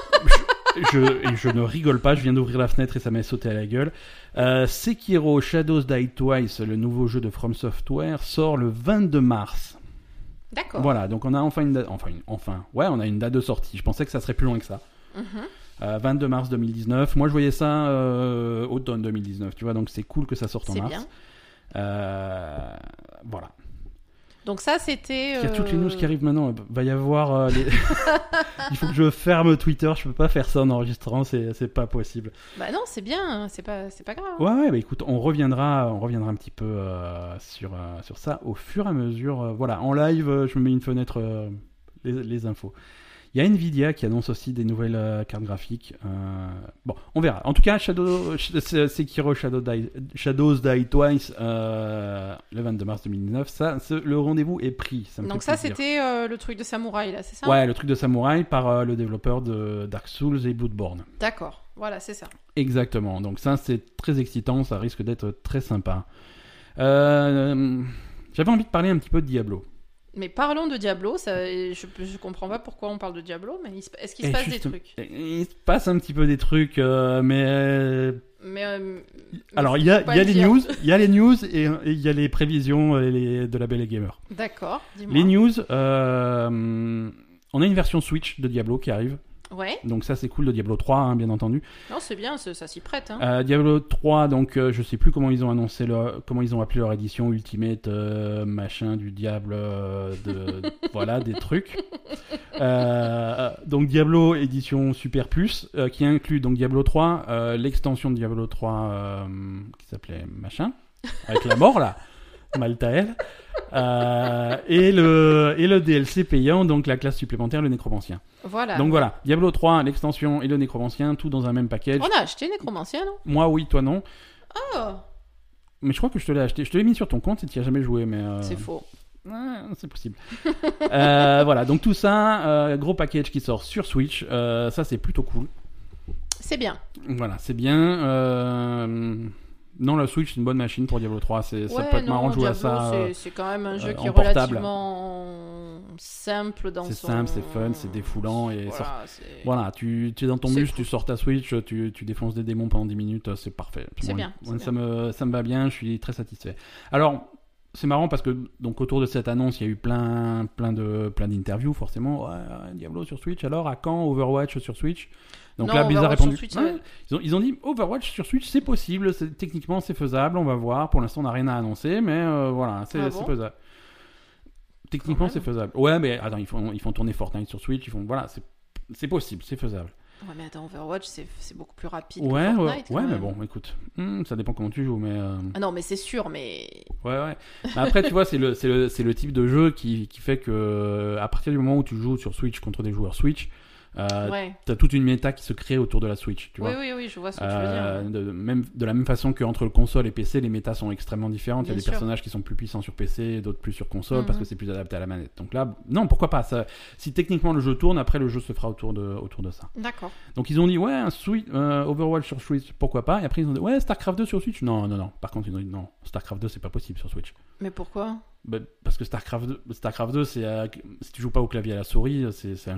je, je- et je ne rigole pas, je viens d'ouvrir la fenêtre et ça m'est sauté à la gueule. Euh, Sekiro Shadows Die Twice, le nouveau jeu de From Software, sort le 22 mars.
D'accord.
Voilà, donc on a enfin une date, enfin, une- enfin, ouais, on a une date de sortie. Je pensais que ça serait plus loin que ça.
Mhm.
Euh, 22 mars 2019. Moi, je voyais ça euh, automne 2019, tu vois, donc c'est cool que ça sorte en
C'est
mars.
bien.
Voilà.
Donc ça, c'était.
Il y a toutes les news
euh,
qui arrivent maintenant. Va y avoir. euh, les- [LAUGHS] [LAUGHS] Il faut que je ferme Twitter. Je peux pas faire ça en enregistrant. C'est c'est pas possible.
Bah non, c'est bien. C'est pas, c'est pas grave.
Ouais, ouais. Bah écoute, on reviendra, on reviendra un petit peu euh, sur euh, sur ça au fur et à mesure. euh, voilà, en live, euh, je me mets une fenêtre euh, les, les infos. Il y a Nvidia qui annonce aussi des nouvelles euh, cartes graphiques. Euh, bon, on verra. En tout cas, Shadow, Sh- Sekiro Shadow Die- Shadows Die Twice euh, le 22 mars 2019. Ça, ce- le rendez-vous est pris. Ça me
Donc ça, c'était euh, le truc de samouraï, là, c'est ça?
Ouais, le truc de samouraï par le développeur de Dark Souls et Bloodborne.
D'accord. Voilà, c'est ça.
Exactement. Donc ça, c'est très excitant. Ça risque d'être très sympa. J'avais envie de parler un petit peu de Diablo.
Mais parlons de Diablo. Ça, je, je comprends pas pourquoi on parle de Diablo, mais est-ce qu'il se
Et
passe
juste-
des trucs?
Il se passe un petit peu des trucs, euh, mais euh,
Mais, euh, mais
alors il y a, y les news, il y a les news et il y a les prévisions les- de la Belle et Gamer.
D'accord. Dis-moi.
Les news, on a une version Switch de Diablo qui arrive,
Ouais.
donc ça c'est cool de Diablo 3 hein, bien entendu.
Non, c'est bien. Ça, ça s'y prête. Hein.
Euh, Diablo 3, donc euh, je sais plus comment ils ont annoncé leur, comment ils ont appelé leur édition Ultimate euh, machin du diable, de, [LAUGHS] voilà des trucs. Donc Diablo édition Super Plus euh, qui inclut donc Diablo 3, euh, l'extension de Diablo 3 euh, qui s'appelait machin avec la mort là, [LAUGHS] Maltael. Euh, et le et le DLC payant donc la classe supplémentaire le nécromancien.
Voilà.
Donc voilà, Diablo 3, l'extension et le nécromancien tout dans un même package.
On a acheté Necromancien, non?
Moi oui, toi non.
Oh,
Mais je crois que je te l'ai acheté. Je te l'ai mis sur ton compte et tu n'y as jamais joué, mais. euh,
c'est faux.
c'est possible. [LAUGHS] Euh, voilà, donc tout ça, gros package qui sort sur Switch. ça, c'est plutôt cool.
C'est bien.
Voilà, c'est bien. euh, Non, la Switch, c'est une bonne machine pour Diablo 3. C'est... ça
Ouais,
peut être marrant de jouer à ça. euh,
c'est- quand même un jeu
euh,
qui est relativement simple dans
C'est
son...
simple, c'est fun, c'est défoulant et
Voilà,
tu, tu es dans ton bus,
cool.
tu sors ta Switch, tu, tu défonces des démons pendant 10 minutes, c'est parfait.
C'est bien,
moi, ça, me, ça me va bien, je suis très satisfait. Alors, c'est marrant parce que donc autour de cette annonce, il y a eu plein, plein de plein d'interviews forcément. Ouais, Diablo sur Switch, alors à quand Overwatch sur Switch? Donc
Non,
là, Blizzard a répondu.
Switch,
Ouais, ils, ont, ils ont dit Overwatch sur Switch, c'est possible, c'est- techniquement c'est faisable, on va voir. Pour l'instant, on n'a rien à annoncer, mais euh, voilà, c'est
Ah bon
faisable. Techniquement, c'est faisable. Ouais, mais attends, ils font, ils font tourner Fortnite sur Switch, ils font voilà, c'est possible, c'est faisable.
Ouais, mais attends, Overwatch, c'est beaucoup plus rapide
Ouais,
que
ouais,
Fortnite. quand
ouais, mais bon, écoute, hmm, ça dépend comment tu joues, mais euh,
Ah non, mais c'est sûr, mais...
ouais, ouais. Mais après, tu vois, c'est le, le, le type de jeu qui, qui fait que à partir du moment où tu joues sur Switch contre des joueurs Switch, euh,
ouais.
t'as toute une méta qui se crée autour de la Switch, tu
Oui,
vois.
oui, oui, je vois ce que tu veux
Euh,
dire.
de, même, de la même façon qu'entre le console et PC, les métas sont extrêmement différentes. Il y a des
sûr.
personnages qui sont plus puissants sur PC, d'autres plus sur console parce
Mhm.
que c'est plus adapté à la manette. Donc là, non, pourquoi pas ça, Si techniquement le jeu tourne, après le jeu se fera autour de, autour de ça.
D'accord.
Donc ils ont dit ouais, un Switch, euh, Overwatch sur Switch, pourquoi pas Et après ils ont dit ouais, Starcraft 2 sur Switch. Non, non, non. Par contre ils ont dit non, Starcraft 2 c'est pas possible sur Switch.
Mais pourquoi?
Bah, parce que Starcraft 2, Starcraft 2 c'est euh, si tu joues pas au clavier à la souris, c'est c'est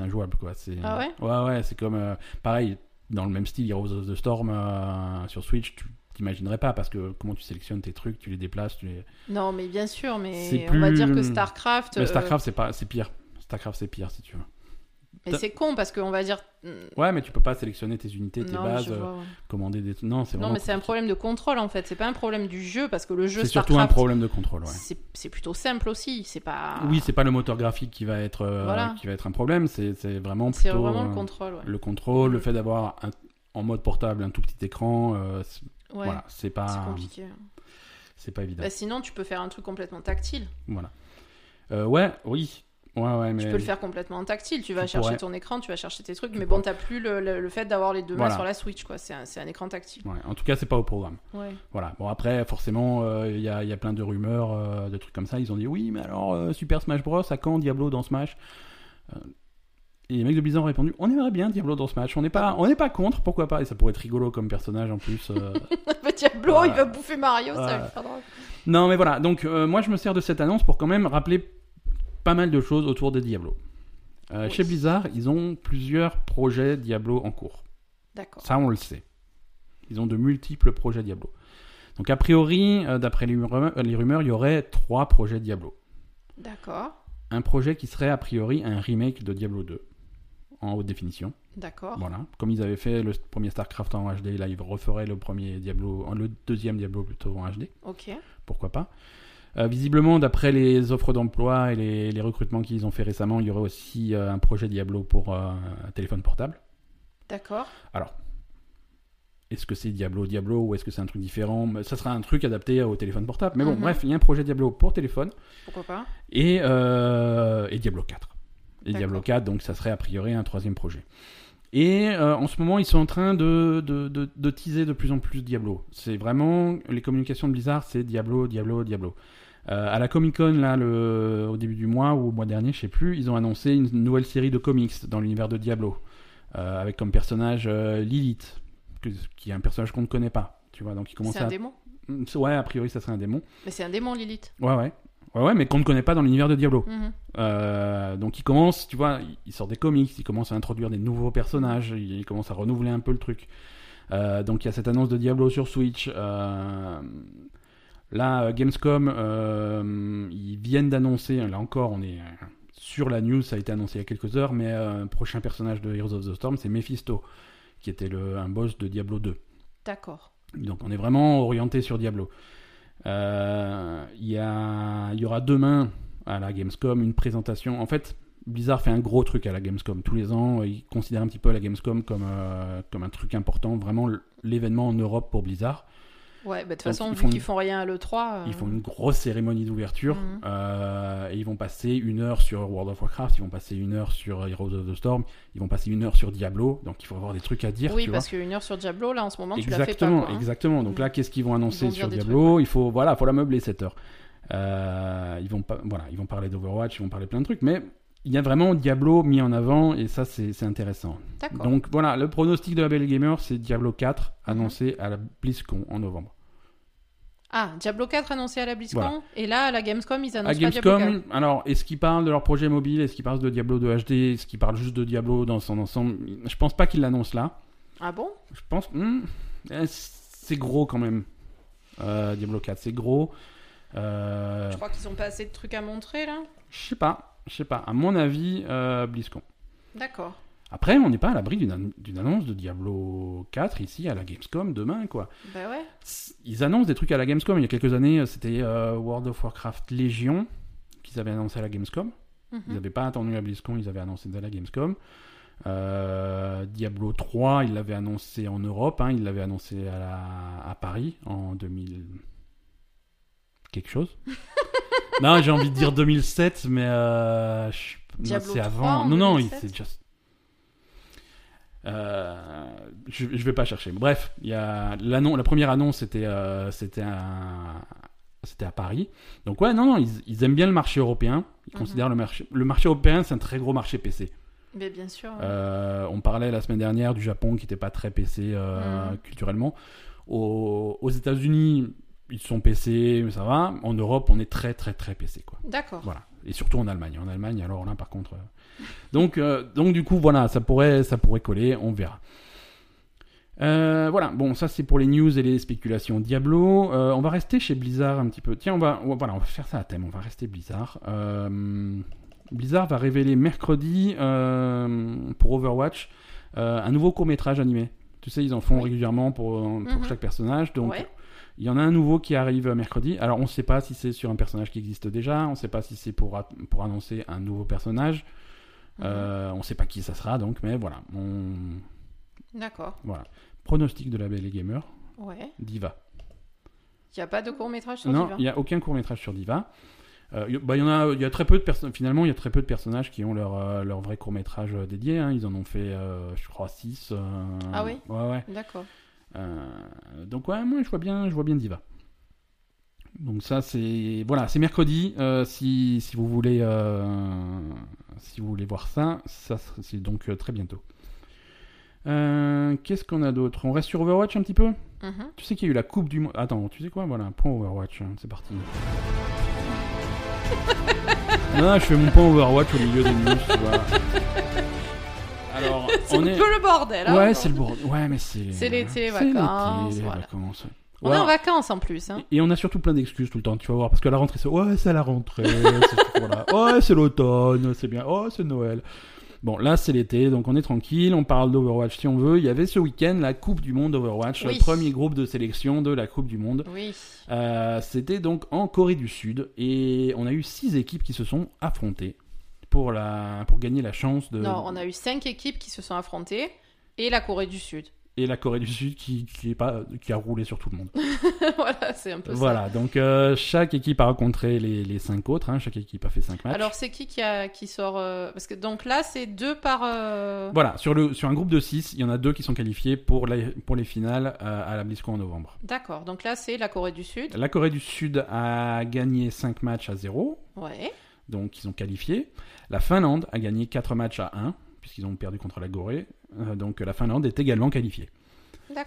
injouable quoi.
Ah ouais?
Ouais ouais, c'est comme euh, pareil dans le même style Heroes of the Storm euh, sur Switch. Tu t'imaginerais pas parce que comment tu sélectionnes tes trucs, tu les déplaces, tu les.
Non, mais bien sûr, mais on va dire que StarCraft...
Mais Starcraft c'est pas, c'est pire. Starcraft c'est pire si tu veux.
Mais c'est con, parce qu'on va dire... hmm,
Ouais, mais tu peux pas sélectionner tes unités, tes
non,
bases, euh,
vois, ouais.
commander des. Non, c'est
Non,
vraiment.
mais c'est un problème de contrôle, en fait. C'est pas un problème du jeu, parce que le jeu
C'est surtout un problème de contrôle, ouais.
C'est c'est plutôt simple aussi, c'est pas.
Oui, c'est pas le moteur graphique qui va être, euh,
Voilà.
qui va être un problème, c'est c'est vraiment
c'est
plutôt
vraiment
euh,
le contrôle, ouais.
le contrôle, le
Mhm.
fait d'avoir en mode portable un tout petit écran, euh, c'est- voilà, c'est
c'est
pas,
compliqué.
c'est pas évident.
Bah, sinon, tu peux faire un truc complètement tactile.
Voilà. Euh, ouais, oui. Ouais, ouais, mais.
Tu peux le faire complètement en tactile. Tu vas chercher ton écran, tu vas chercher tes trucs,
Tu
mais bon, t'as plus le, le- le fait d'avoir les deux mains sur la Switch, quoi. C'est un, un écran tactile.
En tout cas, c'est pas au programme. Voilà. Bon, après, forcément, euh, il y, a, il y a plein de rumeurs, euh, de trucs comme ça. Ils ont dit oui, mais alors, euh, Super Smash Bros, à quand Diablo dans Smash? Euh, Et les mecs de Blizzard ont répondu on aimerait bien Diablo dans Smash. On n'est pas, on n'est pas contre, pourquoi pas? Et ça pourrait être rigolo comme personnage en plus. euh.
Le [LAUGHS] Diablo,
Voilà.
il va bouffer Mario, ça va faire drôle.
Non, mais voilà. Donc, euh, moi, je me sers de cette annonce pour quand même rappeler pas mal de choses autour de Diablo. Euh,
Oui.
Chez Blizzard, ils ont plusieurs projets Diablo en cours.
D'accord.
Ça, on le sait. Ils ont de multiples projets Diablo. Donc, a priori, euh, d'après les rumeurs, les rumeurs, il y aurait trois projets Diablo.
D'accord.
Un projet qui serait a priori un remake de Diablo 2 en haute définition.
D'accord.
Voilà. Comme ils avaient fait le premier StarCraft en HD, là, ils referaient le premier Diablo, le deuxième Diablo plutôt en HD.
Ok.
pourquoi pas. Euh, visiblement, d'après les offres d'emploi et les, les recrutements qu'ils ont fait récemment, il y aurait aussi euh, un projet Diablo pour euh, un téléphone portable.
D'accord.
Est-ce que c'est Diablo Diablo ou est-ce que c'est un truc différent? Ça sera un truc adapté au téléphone portable. Mais bon,
Mhm.
bref, il y a un projet Diablo pour téléphone
Pourquoi pas?
Et, et Diablo 4. Et. Diablo 4, donc ça serait a priori un troisième projet. Et euh, en ce moment, ils sont en train de, de, de, de teaser de plus en plus Diablo. C'est vraiment les communications de Blizzard, c'est Diablo, Diablo, Diablo. Euh, à la Comic Con, là, le, au début du mois ou au mois dernier, je sais plus, ils ont annoncé une nouvelle série de comics dans l'univers de Diablo, euh, avec comme personnage euh, Lilith, que- qui est un personnage qu'on ne connaît pas. Tu vois, donc il commence
C'est un
à.
démon
Ouais, a priori, ça serait un démon.
Mais c'est un démon, Lilith.
Ouais, ouais. Ouais, ouais, mais qu'on ne connaît pas dans l'univers de Diablo.
Mhm.
Euh, donc il commence, tu vois, il- sort des comics, il commence à introduire des nouveaux personnages, il, il commence à renouveler un peu le truc. Euh, donc il y a cette annonce de Diablo sur Switch. euh, là, euh, Gamescom, euh, ils viennent d'annoncer, là encore, on est euh, sur la news, ça a été annoncé il y a quelques heures, mais euh, un prochain personnage de Heroes of the Storm, c'est Mephisto, qui était le, un boss de Diablo 2.
D'accord.
Donc on est vraiment orienté sur Diablo. Euh, Il y, a- il y aura demain à la Gamescom une présentation. En fait, Blizzard fait un gros truc à la Gamescom. Tous les ans, ils considèrent un petit peu la Gamescom comme, euh, comme un truc important, vraiment l'événement en Europe pour Blizzard.
Ouais, bah, de toute façon,
ils
vu
font
qu'ils font rien à l'E3. euh,
Ils font une grosse cérémonie d'ouverture
Mhm.
euh, et ils vont passer une heure sur World of Warcraft, ils vont passer une heure sur Heroes of the Storm, ils vont passer une heure sur Diablo. Donc il faut avoir des trucs à dire.
Oui,
tu
parce qu'une heure sur Diablo, là, en ce moment, tu la fais pas.
Exactement,
Quoi, hein.
exactement. Donc
Mm.
là, qu'est-ce qu'ils vont annoncer
vont
sur Diablo Il faut, voilà, faut la meubler cette heure. Euh, ils vont pas, voilà, ils vont parler d'Overwatch, ils vont parler plein de trucs, mais il y a vraiment Diablo mis en avant et ça, c'est intéressant. Donc voilà, le pronostic de la Belle Gamer, c'est Diablo 4
Mhm.
annoncé à la BlizzCon en novembre.
Ah, Diablo 4 annoncé à la BlizzCon.
Voilà.
Et là, à la Gamescom, ils
À
annoncent pas Diablo 4.
Gamescom, alors, est-ce qu'ils parlent de leur projet mobile? Est-ce qu'ils parlent de Diablo 2 HD Est-ce qu'ils parlent juste de Diablo dans son ensemble? Je pense pas qu'ils l'annoncent là.
Ah bon?
Je pense. hmm, eh, c'est gros quand même. Euh, Diablo 4, c'est gros. Euh,
Je crois qu'ils ont pas assez de trucs à montrer, là.
je sais pas. Je sais pas. À mon avis, euh, BlizzCon.
D'accord.
Après, on n'est pas à l'abri d'une an- d'une annonce de Diablo 4 ici à la Gamescom demain, quoi.
Bah ouais.
Ils annoncent des trucs à la Gamescom. Il y a quelques années, c'était euh, World of Warcraft Légion qu'ils avaient annoncé à la Gamescom. Ils
Mhm.
n'avaient pas attendu la BlizzCon, ils avaient annoncé dès la Gamescom. Euh, Diablo 3, ils l'avaient annoncé en Europe, hein, ils l'avaient annoncé à, la- à Paris en 2000. quelque chose. [LAUGHS] non, j'ai envie de dire 2007, mais euh, je- non,
Diablo
c'est
3
avant. Non, non, il-
2007?
c'est just. Euh, je, je vais pas chercher. Bref, il y a la première annonce c'était euh, c'était un- c'était à Paris. Donc ouais, non, non, ils, ils aiment bien le marché européen. Ils
Mhm.
considèrent le marché le marché européen c'est un très gros marché PC.
Mais bien sûr. ouais.
Euh, on parlait la semaine dernière du Japon qui n'était pas très PC
Mhm.
culturellement. Aux, aux États-Unis, ils sont PC, mais ça va. En Europe, on est très très très PC quoi.
D'accord.
Voilà. Et surtout en Allemagne. En Allemagne, alors là, par contre. euh, Donc, euh, donc du coup, voilà, ça pourrait, ça pourrait coller. On verra. Euh, voilà. Bon, ça c'est pour les news et les spéculations. Diablo. on va rester chez Blizzard un petit peu. Tiens, on va, on va- voilà, on va faire ça à thème. On va rester Blizzard. Blizzard va révéler mercredi pour Overwatch un nouveau court métrage animé. Tu sais, ils en font
Oui.
régulièrement pour, pour
Mhm.
chaque personnage. Donc,
Ouais.
Il y en a un nouveau qui arrive mercredi. Alors, on ne sait pas si c'est sur un personnage qui existe déjà. On ne sait pas si c'est pour, pour annoncer un nouveau personnage.
Mhm.
Euh, on ne sait pas qui ça sera, donc, mais voilà. On...
D'accord.
voilà. Pronostic de la Belle et Gamer
Ouais.
Diva.
Il n'y a pas de court métrage sur
non,
Diva?
il n'y a aucun court métrage sur Diva. Euh, y- bah, il y en a, il y a très peu de personnes. Finalement, il y a très peu de personnages qui ont leur, euh, leur vrai court métrage dédié. hein. Ils en ont fait, je crois, 6.
Ah oui?
Ouais, ouais.
D'accord.
Euh, donc ouais, moi je vois bien, je vois bien Diva. Donc ça c'est voilà, c'est mercredi. euh, si, si vous voulez euh, si vous voulez voir ça, ça c'est donc euh, très bientôt. Qu'est-ce qu'on a d'autre? On reste sur Overwatch un petit peu?
Mhm.
Tu sais qu'il y a eu la Coupe du Monde. Attends, tu sais quoi? Voilà, point Overwatch. hein, C'est parti. [LAUGHS] non, je fais mon point Overwatch au milieu des news. tu vois. Alors, [LAUGHS]
C'est
on
un
est.
peu le bordel. hein,
Ouais, c'est le bordel. Ouais, mais c'est.
C'est l'été, vacances, voilà.
vacances.
On est en vacances en plus. Hein.
Et on a surtout plein d'excuses tout le temps, tu vas voir, parce que la rentrée, c'est ouais, c'est la rentrée, c'est voilà. [LAUGHS] ouais, c'est l'automne, c'est bien, oh, c'est Noël. Bon, là, c'est l'été, donc on est tranquille, on parle d'Overwatch si on veut. Il y avait ce week-end la Coupe du Monde d'Overwatch,
Oui.
le premier groupe de sélection de la Coupe du Monde.
Oui.
Euh, C'était donc en Corée du Sud, et on a eu six équipes qui se sont affrontées pour, la, pour gagner la chance de.
Non, on a eu cinq équipes qui se sont affrontées et la Corée du Sud.
Et la Corée du Sud qui, qui, est pas, qui a roulé sur tout le monde. [LAUGHS]
voilà, c'est un peu
Voilà, donc euh, chaque équipe a rencontré les, les cinq autres, hein, chaque équipe a fait cinq
ça.
matchs.
Alors, c'est qui qui, a, qui sort euh, Parce que donc là, c'est deux par. euh,
Voilà, sur, le, sur un groupe de 6, il y en a deux qui sont qualifiés pour, la- pour les finales à la BlizzCon en novembre.
D'accord, donc là, c'est la Corée du Sud.
La Corée du Sud a gagné 5 matchs à 0,
Ouais.
Donc ils ont qualifié. La Finlande a gagné 4 matchs à 1, puisqu'ils ont perdu contre la Corée, euh, donc la Finlande est également qualifiée.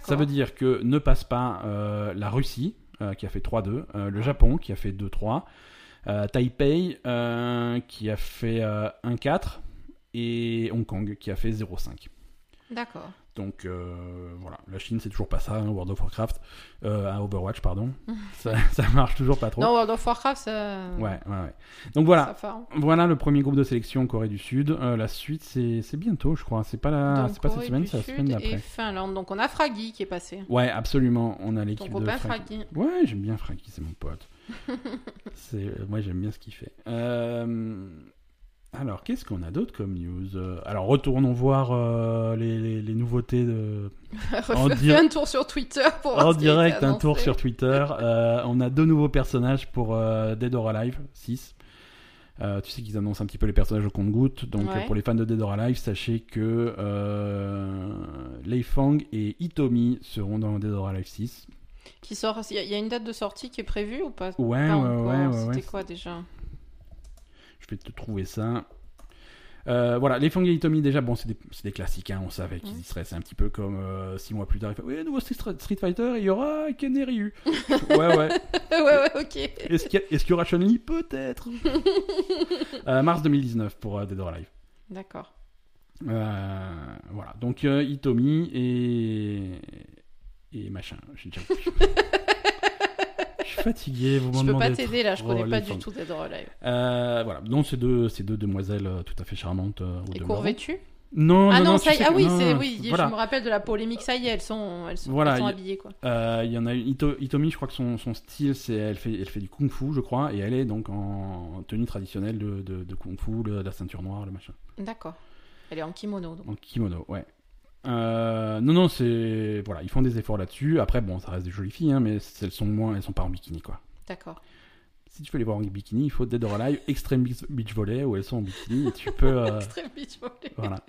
Ça veut dire que ne passe pas euh, la Russie, euh, qui a fait 3-2, euh, le Japon, qui a fait 2-3, euh, Taipei, euh, qui a fait euh, 1-4, et Hong Kong, qui a fait 0-5.
D'accord.
Donc euh, voilà, la Chine c'est toujours pas ça, hein, World of Warcraft, euh, à Overwatch pardon, [LAUGHS] ça, ça marche toujours pas trop.
Non, World of Warcraft, ça.
Ouais, ouais, ouais. Donc voilà, voilà le premier groupe de sélection Corée du Sud. Euh, la suite c'est bientôt, je crois. C'est pas la, c'est pas cette semaine, c'est la semaine
et
d'après.
Finlande. Donc, on a Fraggy qui est passé.
Ouais, absolument. On a l'équipe de Frank-
Fraggy.
Ouais, j'aime bien Frankie, c'est mon pote. [LAUGHS] c'est moi j'aime bien ce qu'il fait. Euh, Alors, qu'est-ce qu'on a d'autre comme news Euh, Alors, retournons voir euh, les, les- les nouveautés de, [LAUGHS] En
un tour sur Twitter pour
En direct, un tour sur Twitter. Euh, on a deux nouveaux personnages pour Dead or Alive 6. Euh, tu sais qu'ils annoncent un petit peu les personnages au compte-gouttes. Donc,
Ouais.
pour les fans de Dead or Alive, sachez que Lei Fang et Itomi seront dans Dead or Alive 6.
Qui sort. Il y, a- une date de sortie qui est prévue ou pas?
Ouais,
Pas
ouais, ouais, ouais,
C'était quoi déjà?
Vais te trouver ça. Euh, voilà, les Fang et Itomi, déjà, bon, c'est des, classiques, hein, on savait qu'ils
Mm.
y seraient. C'est un petit peu comme 6 mois plus tard, il fait Oui, nouveau Street Fighter, et il y aura Ken et Ryu. [LAUGHS] ouais, ouais.
Ouais, ouais, ok.
Est-ce qu'il y, aura Chun-Li Peut-être. [LAUGHS] Euh, mars 2019 pour euh, Dead or Alive.
D'accord.
Euh, voilà, donc euh, Itomi et. et machin. J'ai déjà. [LAUGHS] Je suis fatigué, vous
Je peux pas t'aider là, je
trop,
connais pas
les
du tout Dead or Alive.
Euh, voilà, donc ces deux, ces deux demoiselles euh, tout à fait charmantes. euh,
Et court vêtues
Non,
Ah
non,
non, ça y Ah oui,
non,
oui,
voilà.
je me rappelle de la polémique, ça y est, elles sont, elles sont,
Voilà,
elles sont
y-
habillées quoi.
Euh, Il y en a une, Ito- Itomi, je crois que son, son style, c'est elle fait, elle fait du kung fu, je crois, et elle est donc en tenue traditionnelle de, de, de kung fu, le- la ceinture noire, le machin.
D'accord. Elle est en kimono donc.
En kimono, ouais. Euh, non, non, c'est. Voilà, ils font des efforts là-dessus. Après, bon, ça reste des jolies filles, hein, mais elles sont moins. Elles sont pas en bikini, quoi.
D'accord.
Si tu veux les voir en bikini, il faut Dead or Alive Extreme Beach- Volley où elles sont en bikini et tu peux. euh, [LAUGHS]
Extreme beach volley.
voilà.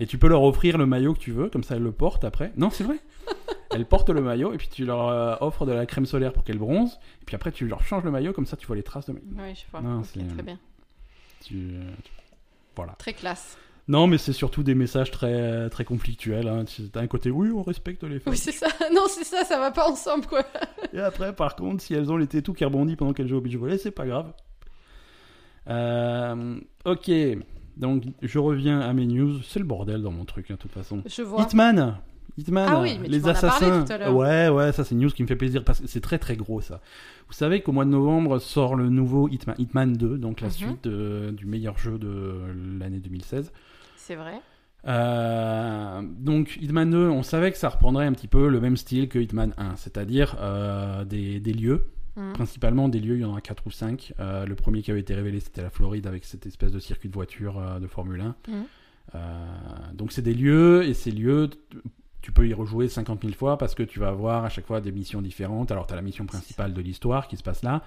Et tu peux leur offrir le maillot que tu veux, comme ça elles le portent après. Non, c'est vrai. Elles portent le maillot et puis tu leur euh, offres de la crème solaire pour qu'elles bronzent. Et puis après, tu leur changes le maillot, comme ça tu vois les traces de maillot.
Oui, je vois.
Non,
Ok,
c'est-
très bien.
Tu- Voilà.
Très classe.
Non, mais c'est surtout des messages très, très conflictuels. Hein. Tu as un côté, oui, on respecte les femmes.
Oui, c'est ça. [LAUGHS] Non, c'est ça, ça va pas ensemble quoi. [LAUGHS]
Et après, par contre, si elles ont les tétous qui rebondissent pendant qu'elles jouent au beach volley, c'est pas grave. Euh, ok, donc je reviens à mes news. C'est le bordel dans mon truc, hein, de toute façon.
Je vois.
Hitman Hitman,
Ah oui, mais tu
les
m'en as parlé
assassins.
tout à
ouais, ouais, ça c'est une news qui me fait plaisir parce que c'est très très gros ça. Vous savez qu'au mois de novembre sort le nouveau Hitman, Hitman 2, donc la
Mhm.
suite de- du meilleur jeu de l'année 2016.
C'est vrai.
Euh, donc Hitman 2, on savait que ça reprendrait un petit peu le même style que Hitman 1, c'est-à-dire euh, des, des lieux,
Mhm.
principalement des lieux, il y en a 4 ou 5. Euh, le premier qui avait été révélé, c'était la Floride avec cette espèce de circuit de voiture de Formule 1.
Mhm.
Euh, donc c'est des lieux, et ces lieux, tu peux y rejouer 50 000 fois parce que tu vas avoir à chaque fois des missions différentes. Alors, tu as la mission principale de l'histoire qui se passe là,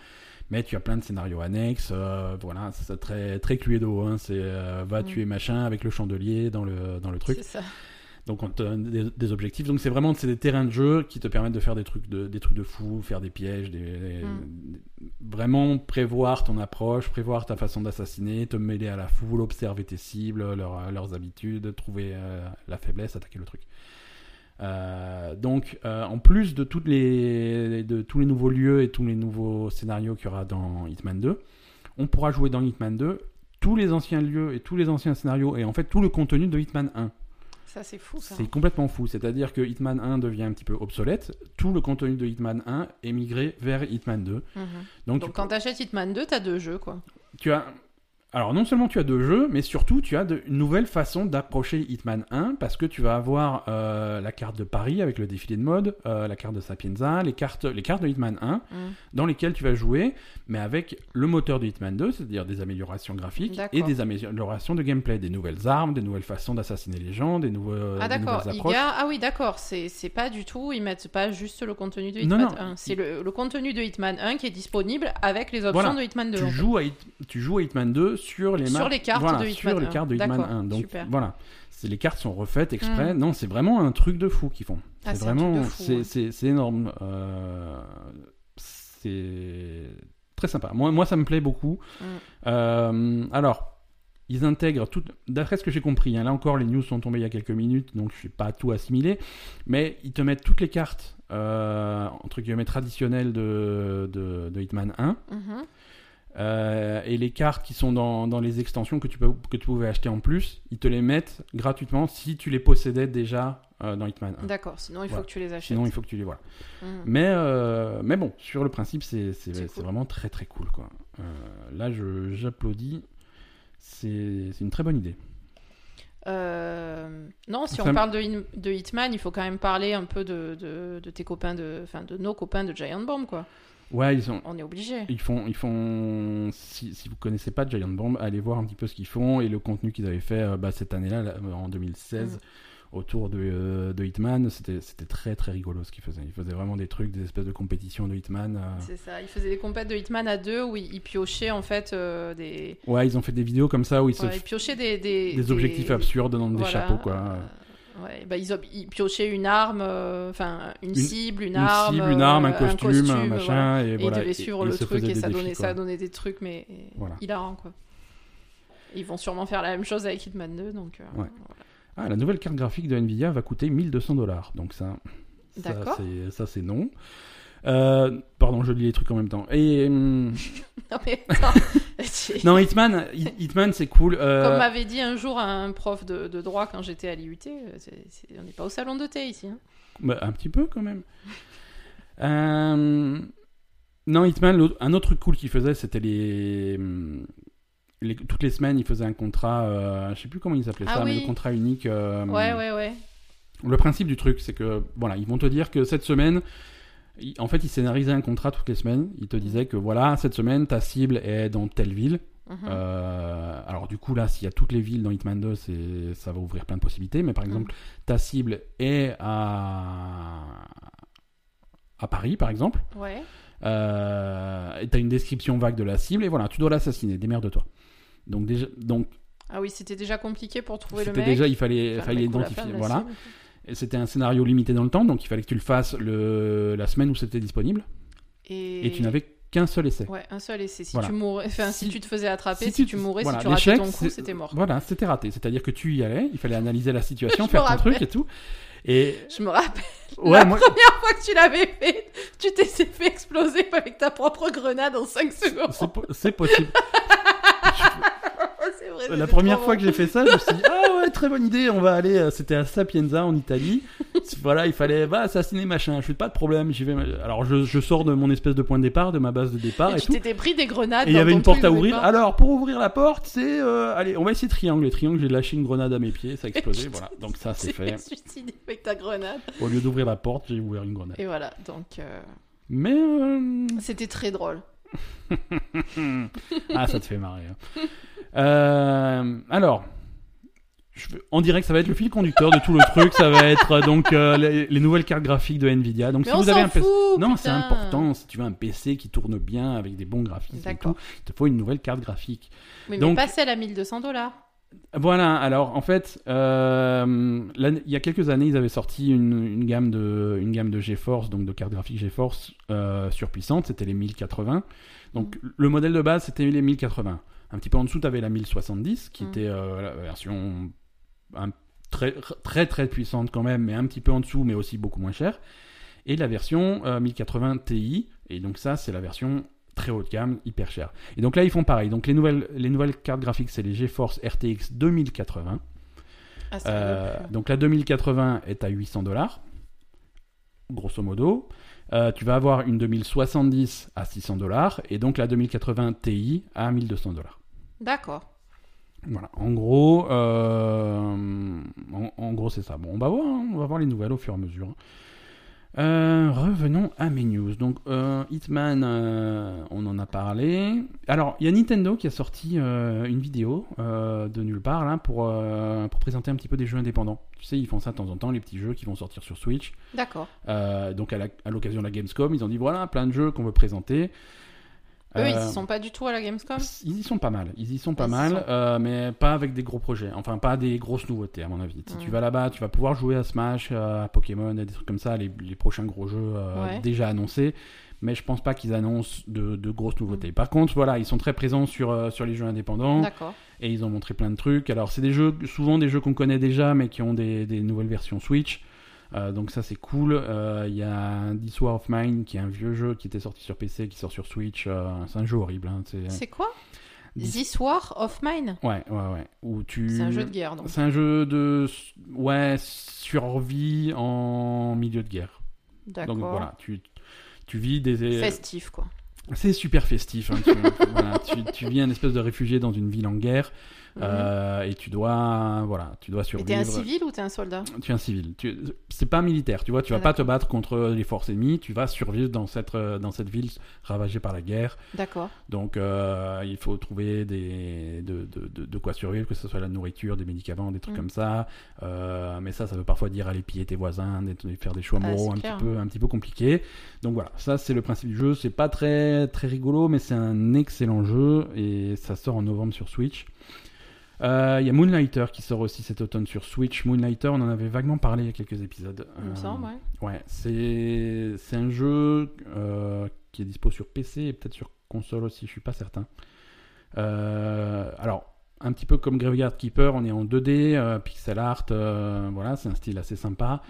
mais tu as plein de scénarios annexes. euh, voilà, c'est très, très Cluedo. Hein, c'est euh, va
Mm.
tuer machin avec le chandelier dans le, dans le truc.
C'est ça.
Donc, on te donne des, des objectifs. Donc, c'est vraiment c'est des terrains de jeu qui te permettent de faire des trucs de, des trucs de fou, faire des pièges, des, des- vraiment prévoir ton approche, prévoir ta façon d'assassiner, te mêler à la foule, observer tes cibles, leur- leurs habitudes, trouver euh, la faiblesse, attaquer le truc. Euh, donc, euh, en plus de, toutes les, de tous les nouveaux lieux et tous les nouveaux scénarios qu'il y aura dans Hitman 2, on pourra jouer dans Hitman 2 tous les anciens lieux et tous les anciens scénarios et en fait tout le contenu de Hitman 1.
Ça, c'est fou, ça.
C'est complètement fou. C'est-à-dire que Hitman 1 devient un petit peu obsolète. Tout le contenu de Hitman 1 est migré vers Hitman 2.
Mhm.
Donc,
Donc,
tu,
quand t'achètes Hitman 2, t'as deux jeux, quoi.
tu as. Alors, non seulement tu as deux jeux, mais surtout tu as de, une nouvelle façon d'approcher Hitman 1 parce que tu vas avoir euh, la carte de Paris avec le défilé de mode, euh, la carte de Sapienza, les cartes, les cartes de Hitman 1
Mhm.
dans lesquelles tu vas jouer, mais avec le moteur de Hitman 2, c'est-à-dire des améliorations graphiques et des améliorations de gameplay, des nouvelles armes, des nouvelles façons d'assassiner les gens, des, nouveaux,
Ah
des nouvelles approches.
garde- ah oui d'accord, c'est pas du tout, ils mettent pas juste le contenu de Hitman
non,
1, c'est
il-
le, le contenu de Hitman 1 qui est disponible avec les options
Voilà.
de Hitman 2.
tu joues, à, Hit- tu joues à Hitman 2 sur les,
Sur
maps-
les cartes
voilà,
de Hitman
sur les
1.
cartes de Hitman
D'accord,
1. Donc
super.
voilà, c'est les cartes sont refaites exprès.
Mm.
Non, c'est vraiment un truc de fou qu'ils font.
Ah,
c'est vraiment, c'est
ouais.
énorme. Euh, c'est très sympa. Moi, moi, ça me plaît beaucoup.
Mm.
Euh, alors. Ils intègrent tout, d'après ce que j'ai compris, hein, là encore les news sont tombées il y a quelques minutes, donc je suis pas tout assimilé, mais ils te mettent toutes les cartes euh, entre guillemets traditionnelles de, de, de Hitman 1,
Mhm.
Euh, et les cartes qui sont dans, dans les extensions que tu, peux, que tu pouvais acheter en plus, ils te les mettent gratuitement si tu les possédais déjà euh, dans Hitman 1.
D'accord, sinon il faut
Voilà.
que tu les achètes.
Sinon, il faut que tu les vois.
Mhm.
Mais, euh, mais bon, sur le principe, c'est
cool.
vraiment très très cool. Quoi. Là, j'applaudis. C'est une très bonne idée.
Euh, Non, si on parle de, de Hitman, il faut quand même parler un peu de, de, de tes copains, de, enfin de nos copains de Giant Bomb quoi.
Ouais, ils sont.
On est obligé.
Ils font, ils font. Si, si vous connaissez pas Giant Bomb, allez voir un petit peu ce qu'ils font et le contenu qu'ils avaient fait euh, bah, cette année-là, là, en 2016,
Mm.
autour de, euh, de Hitman. C'était, c'était très très rigolo ce qu'ils faisaient. Ils faisaient vraiment des trucs, des espèces de compétitions de Hitman. euh.
C'est ça, ils faisaient des compètes de Hitman à deux où ils, ils piochaient en fait euh, des.
Ouais, ils ont fait des vidéos comme ça où ils se
Ouais, ils piochaient des. Des,
des objectifs absurdes dans des chapeaux quoi.
Ouais, bah, ils, ils piochaient une arme, euh, enfin une,
Une-
cible, une,
Une
arme,
cible, une arme, un
euh,
costume, un machin,
voilà.
et
Et
voilà.
ils devaient suivre
et
le truc et ça
défis,
donnait,
quoi.
ça donnait des trucs, mais
Voilà.
hilarants quoi. Ils vont sûrement faire la même chose avec Hitman 2, donc. euh,
Ouais. Ah, la nouvelle carte graphique de Nvidia va coûter 1200 dollars. Donc ça, ça c'est non. Euh, pardon, je lis les trucs en même temps. Et hum, [LAUGHS]
Non mais attends, [LAUGHS]
non, Hitman, Hit- Hitman c'est cool. euh,
Comme m'avait dit un jour un prof de, de droit quand j'étais à l'IUT, euh, c'est- c'est- on n'est pas au salon de thé ici. hein.
bah, un petit peu quand même. [LAUGHS] Euh, non, Hitman, un autre truc cool qu'il faisait, c'était les, hum, les- toutes les semaines, il faisait un contrat. euh, je sais plus comment il s'appelait
Ah
ça, mais le contrat unique. euh,
Ouais, ouais, ouais.
Le principe du truc, c'est que voilà, ils vont te dire que cette semaine, en fait, ils scénarisaient un contrat toutes les semaines. Ils te disaient que voilà, cette semaine, ta cible est dans telle ville.
Mhm.
Euh, alors du coup là, s'il y a toutes les villes dans Hitman 2, c'est ça va ouvrir plein de possibilités. Mais par exemple, ta cible est à à Paris, par exemple.
Ouais.
Euh, et t'as une description vague de la cible et voilà, tu dois l'assassiner. Démerde-toi. Donc déjà, donc
Ah oui, c'était déjà compliqué pour trouver le
c'était
mec.
déjà, il fallait,
Enfin,
fallait identifier. Voilà.
cible.
C'était un scénario limité dans le temps, donc il fallait que tu le fasses le, la semaine où c'était disponible.
Et...
Et tu n'avais qu'un seul essai.
Ouais, un seul essai. Si
Voilà.
tu mourais, enfin, si,
Si-
tu te faisais attraper,
si
si,
tu-
tu mourais,
voilà,
si tu ratais ton coup, c'était mort.
Voilà, c'était raté. C'est-à-dire que tu y allais, il fallait analyser la situation, [LAUGHS]
Je
faire ton truc et tout. Et
Je me rappelle,
ouais,
la
moi,
première fois que tu l'avais fait, tu t'es fait exploser avec ta propre grenade en 5 secondes.
c'est po- c'est possible. [LAUGHS]
C'est vrai,
La première fois
bon.
que j'ai fait ça, je me suis dit, ah très bonne idée, on va aller, euh, c'était à Sapienza en Italie. [LAUGHS] voilà, il fallait, va assassiner machin, je fais pas de problème, j'y vais. Alors je, je sors de mon espèce de point de départ, de ma base de départ
Et
et,
tu t'étais pris des grenades.
Et il y avait une porte à ouvrir. Alors, pour ouvrir la porte, c'est. euh, allez, on va essayer triangle. Et triangle, j'ai lâché une grenade à mes pieds, ça a explosé. voilà, donc ça, c'est [LAUGHS] fait.
suicidé avec ta grenade.
Au lieu d'ouvrir la porte, j'ai ouvert une grenade.
Et voilà, donc euh,
Mais. euh,
c'était très drôle. [LAUGHS]
ah, ça te fait marrer. hein. Alors, je veux- en direct, ça va être le fil conducteur de tout le truc. Ça va être euh, donc euh, les, les nouvelles cartes graphiques de Nvidia. Donc
Mais
si
on
vous avez un PC,
fout
non, c'est important. Si tu veux un PC qui tourne bien avec des bons graphismes et
D'accord.
tout, il te faut une nouvelle carte graphique.
Oui, mais
Donc-
pas celle à 1200 dollars.
Voilà, alors en fait, euh, il y a quelques années, ils avaient sorti une, une gamme de, une gamme de GeForce, donc de cartes graphiques GeForce euh, surpuissantes, c'était les 1080. Donc le modèle de base, c'était les 1080. Un petit peu en dessous, tu avais la 1070, qui
Mhm.
était euh, la version un- très, très très puissante quand même, mais un petit peu en dessous, mais aussi beaucoup moins chère. Et la version euh, 1080 Ti, et donc ça, c'est la version très haut de gamme, hyper chère. Et donc là, ils font pareil. Donc les nouvelles, les nouvelles cartes graphiques, c'est les GeForce RTX 2080.
Ah,
Euh, donc la 2080 est à 800 dollars, grosso modo. Euh, tu vas avoir une 2070 à 600 dollars et donc la 2080 Ti à 1200 dollars.
D'accord.
Voilà, en gros, euh, en, en gros c'est ça. Bon, on va voir, hein, on va voir les nouvelles au fur et à mesure. Euh, revenons à mes news. Donc, euh, Hitman, euh, on en a parlé. Alors, il y a Nintendo qui a sorti une vidéo de nulle part là pour, pour présenter un petit peu des jeux indépendants. Tu sais, ils font ça de temps en temps, les petits jeux qui vont sortir sur Switch.
D'accord.
Donc, à l'occasion de la Gamescom, ils ont dit voilà, plein de jeux qu'on veut présenter.
Eux, ils
Euh,
y sont pas du tout à la Gamescom?
ils y sont pas mal, ils y sont pas
Ils
mal,
sont.
euh, mais pas avec des gros projets, enfin pas des grosses nouveautés à mon avis. Si
Mm.
tu vas là-bas, tu vas pouvoir jouer à Smash, euh, à Pokémon, et des trucs comme ça, les, les prochains gros jeux euh,
Ouais.
déjà annoncés, mais je pense pas qu'ils annoncent de, de grosses
Mm.
nouveautés. Par contre, voilà, ils sont très présents sur, euh, sur les jeux indépendants,
D'accord.
et ils ont montré plein de trucs. Alors c'est des jeux, souvent des jeux qu'on connaît déjà, mais qui ont des, des nouvelles versions Switch. Euh, donc ça c'est cool. Euh, Il y a This War of Mine qui est un vieux jeu qui était sorti sur PC, qui sort sur Switch. Euh, c'est un jeu horrible. hein, c'est-
quoi This War of Mine
Ouais, ouais, ouais. Où tu...
C'est un jeu de guerre, donc.
C'est un jeu de ouais, survie en milieu de guerre.
D'accord.
Donc voilà, tu, tu vis des...
Festif, quoi.
C'est super festif. hein, tu, [LAUGHS] voilà, tu, tu vis un espèce de réfugié dans une ville en guerre
Mhm.
euh, et tu dois, voilà, tu dois survivre.
t'es un civil ou t'es un soldat?
Tu es un civil. Tu... C'est pas militaire, tu vois. Tu vas
Ah,
pas te battre contre les forces ennemies. Tu vas survivre dans cette, euh, dans cette ville ravagée par la guerre.
D'accord.
Donc, euh, il faut trouver des, de, de, de, de quoi survivre, que ce soit la nourriture, des médicaments, des trucs
Mm.
comme ça. Euh, mais ça, ça veut parfois dire aller piller tes voisins, faire des choix
Ah,
moraux un
clair.
petit, peu, un petit peu compliqués. Donc voilà, ça c'est le principe du jeu. C'est pas très, très rigolo, mais c'est un excellent jeu et ça sort en novembre sur Switch. Euh, Il y a Moonlighter qui sort aussi cet automne sur Switch. Moonlighter, on en avait vaguement parlé il y a quelques épisodes.
Il me
Euh,
semble, ouais.
Ouais, c'est c'est un jeu euh, qui est dispo sur PC et peut-être sur console aussi, je suis pas certain. Euh, alors, un petit peu comme Graveyard Keeper, on est en 2D, euh, pixel art, euh, voilà, c'est un style assez sympa.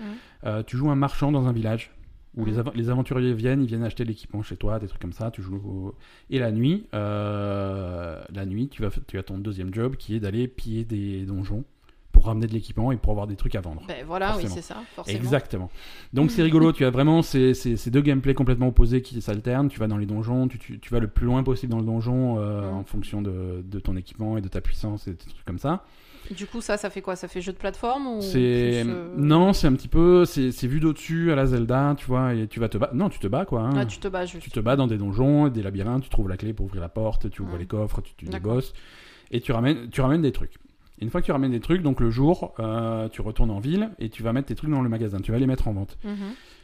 Euh, tu joues un marchand dans un village où les, av- les aventuriers viennent, ils viennent acheter l'équipement chez toi, des trucs comme ça. Tu joues au- et la nuit, euh, la nuit, tu vas, tu as ton deuxième job qui est d'aller piller des donjons pour ramener de l'équipement et pour avoir des trucs à vendre.
Ben voilà, oui, c'est ça, forcément.
Exactement. Donc c'est rigolo, tu as vraiment ces, ces- ces deux gameplays complètement opposés qui s'alternent. Tu vas dans les donjons, tu, tu- tu vas le plus loin possible dans le donjon euh,
Mm.
en fonction de, de ton équipement et de ta puissance et des trucs comme ça.
Du coup, ça, ça fait quoi? Ça fait jeu de plateforme ou
C'est
plus, euh,
non, c'est un petit peu, c'est c'est vu d'au-dessus à la Zelda, tu vois, et tu vas te battre. Non, tu te bats quoi. hein.
Ah, tu te bats juste.
Tu te bats dans des donjons, des labyrinthes, tu trouves la clé pour ouvrir la porte, tu ouvres les coffres, tu
D'accord.
boss, et tu ramènes, tu ramènes des trucs. Et une fois que tu ramènes des trucs, donc le jour, euh, tu retournes en ville et tu vas mettre tes trucs dans le magasin, tu vas les mettre en vente.
Mhm.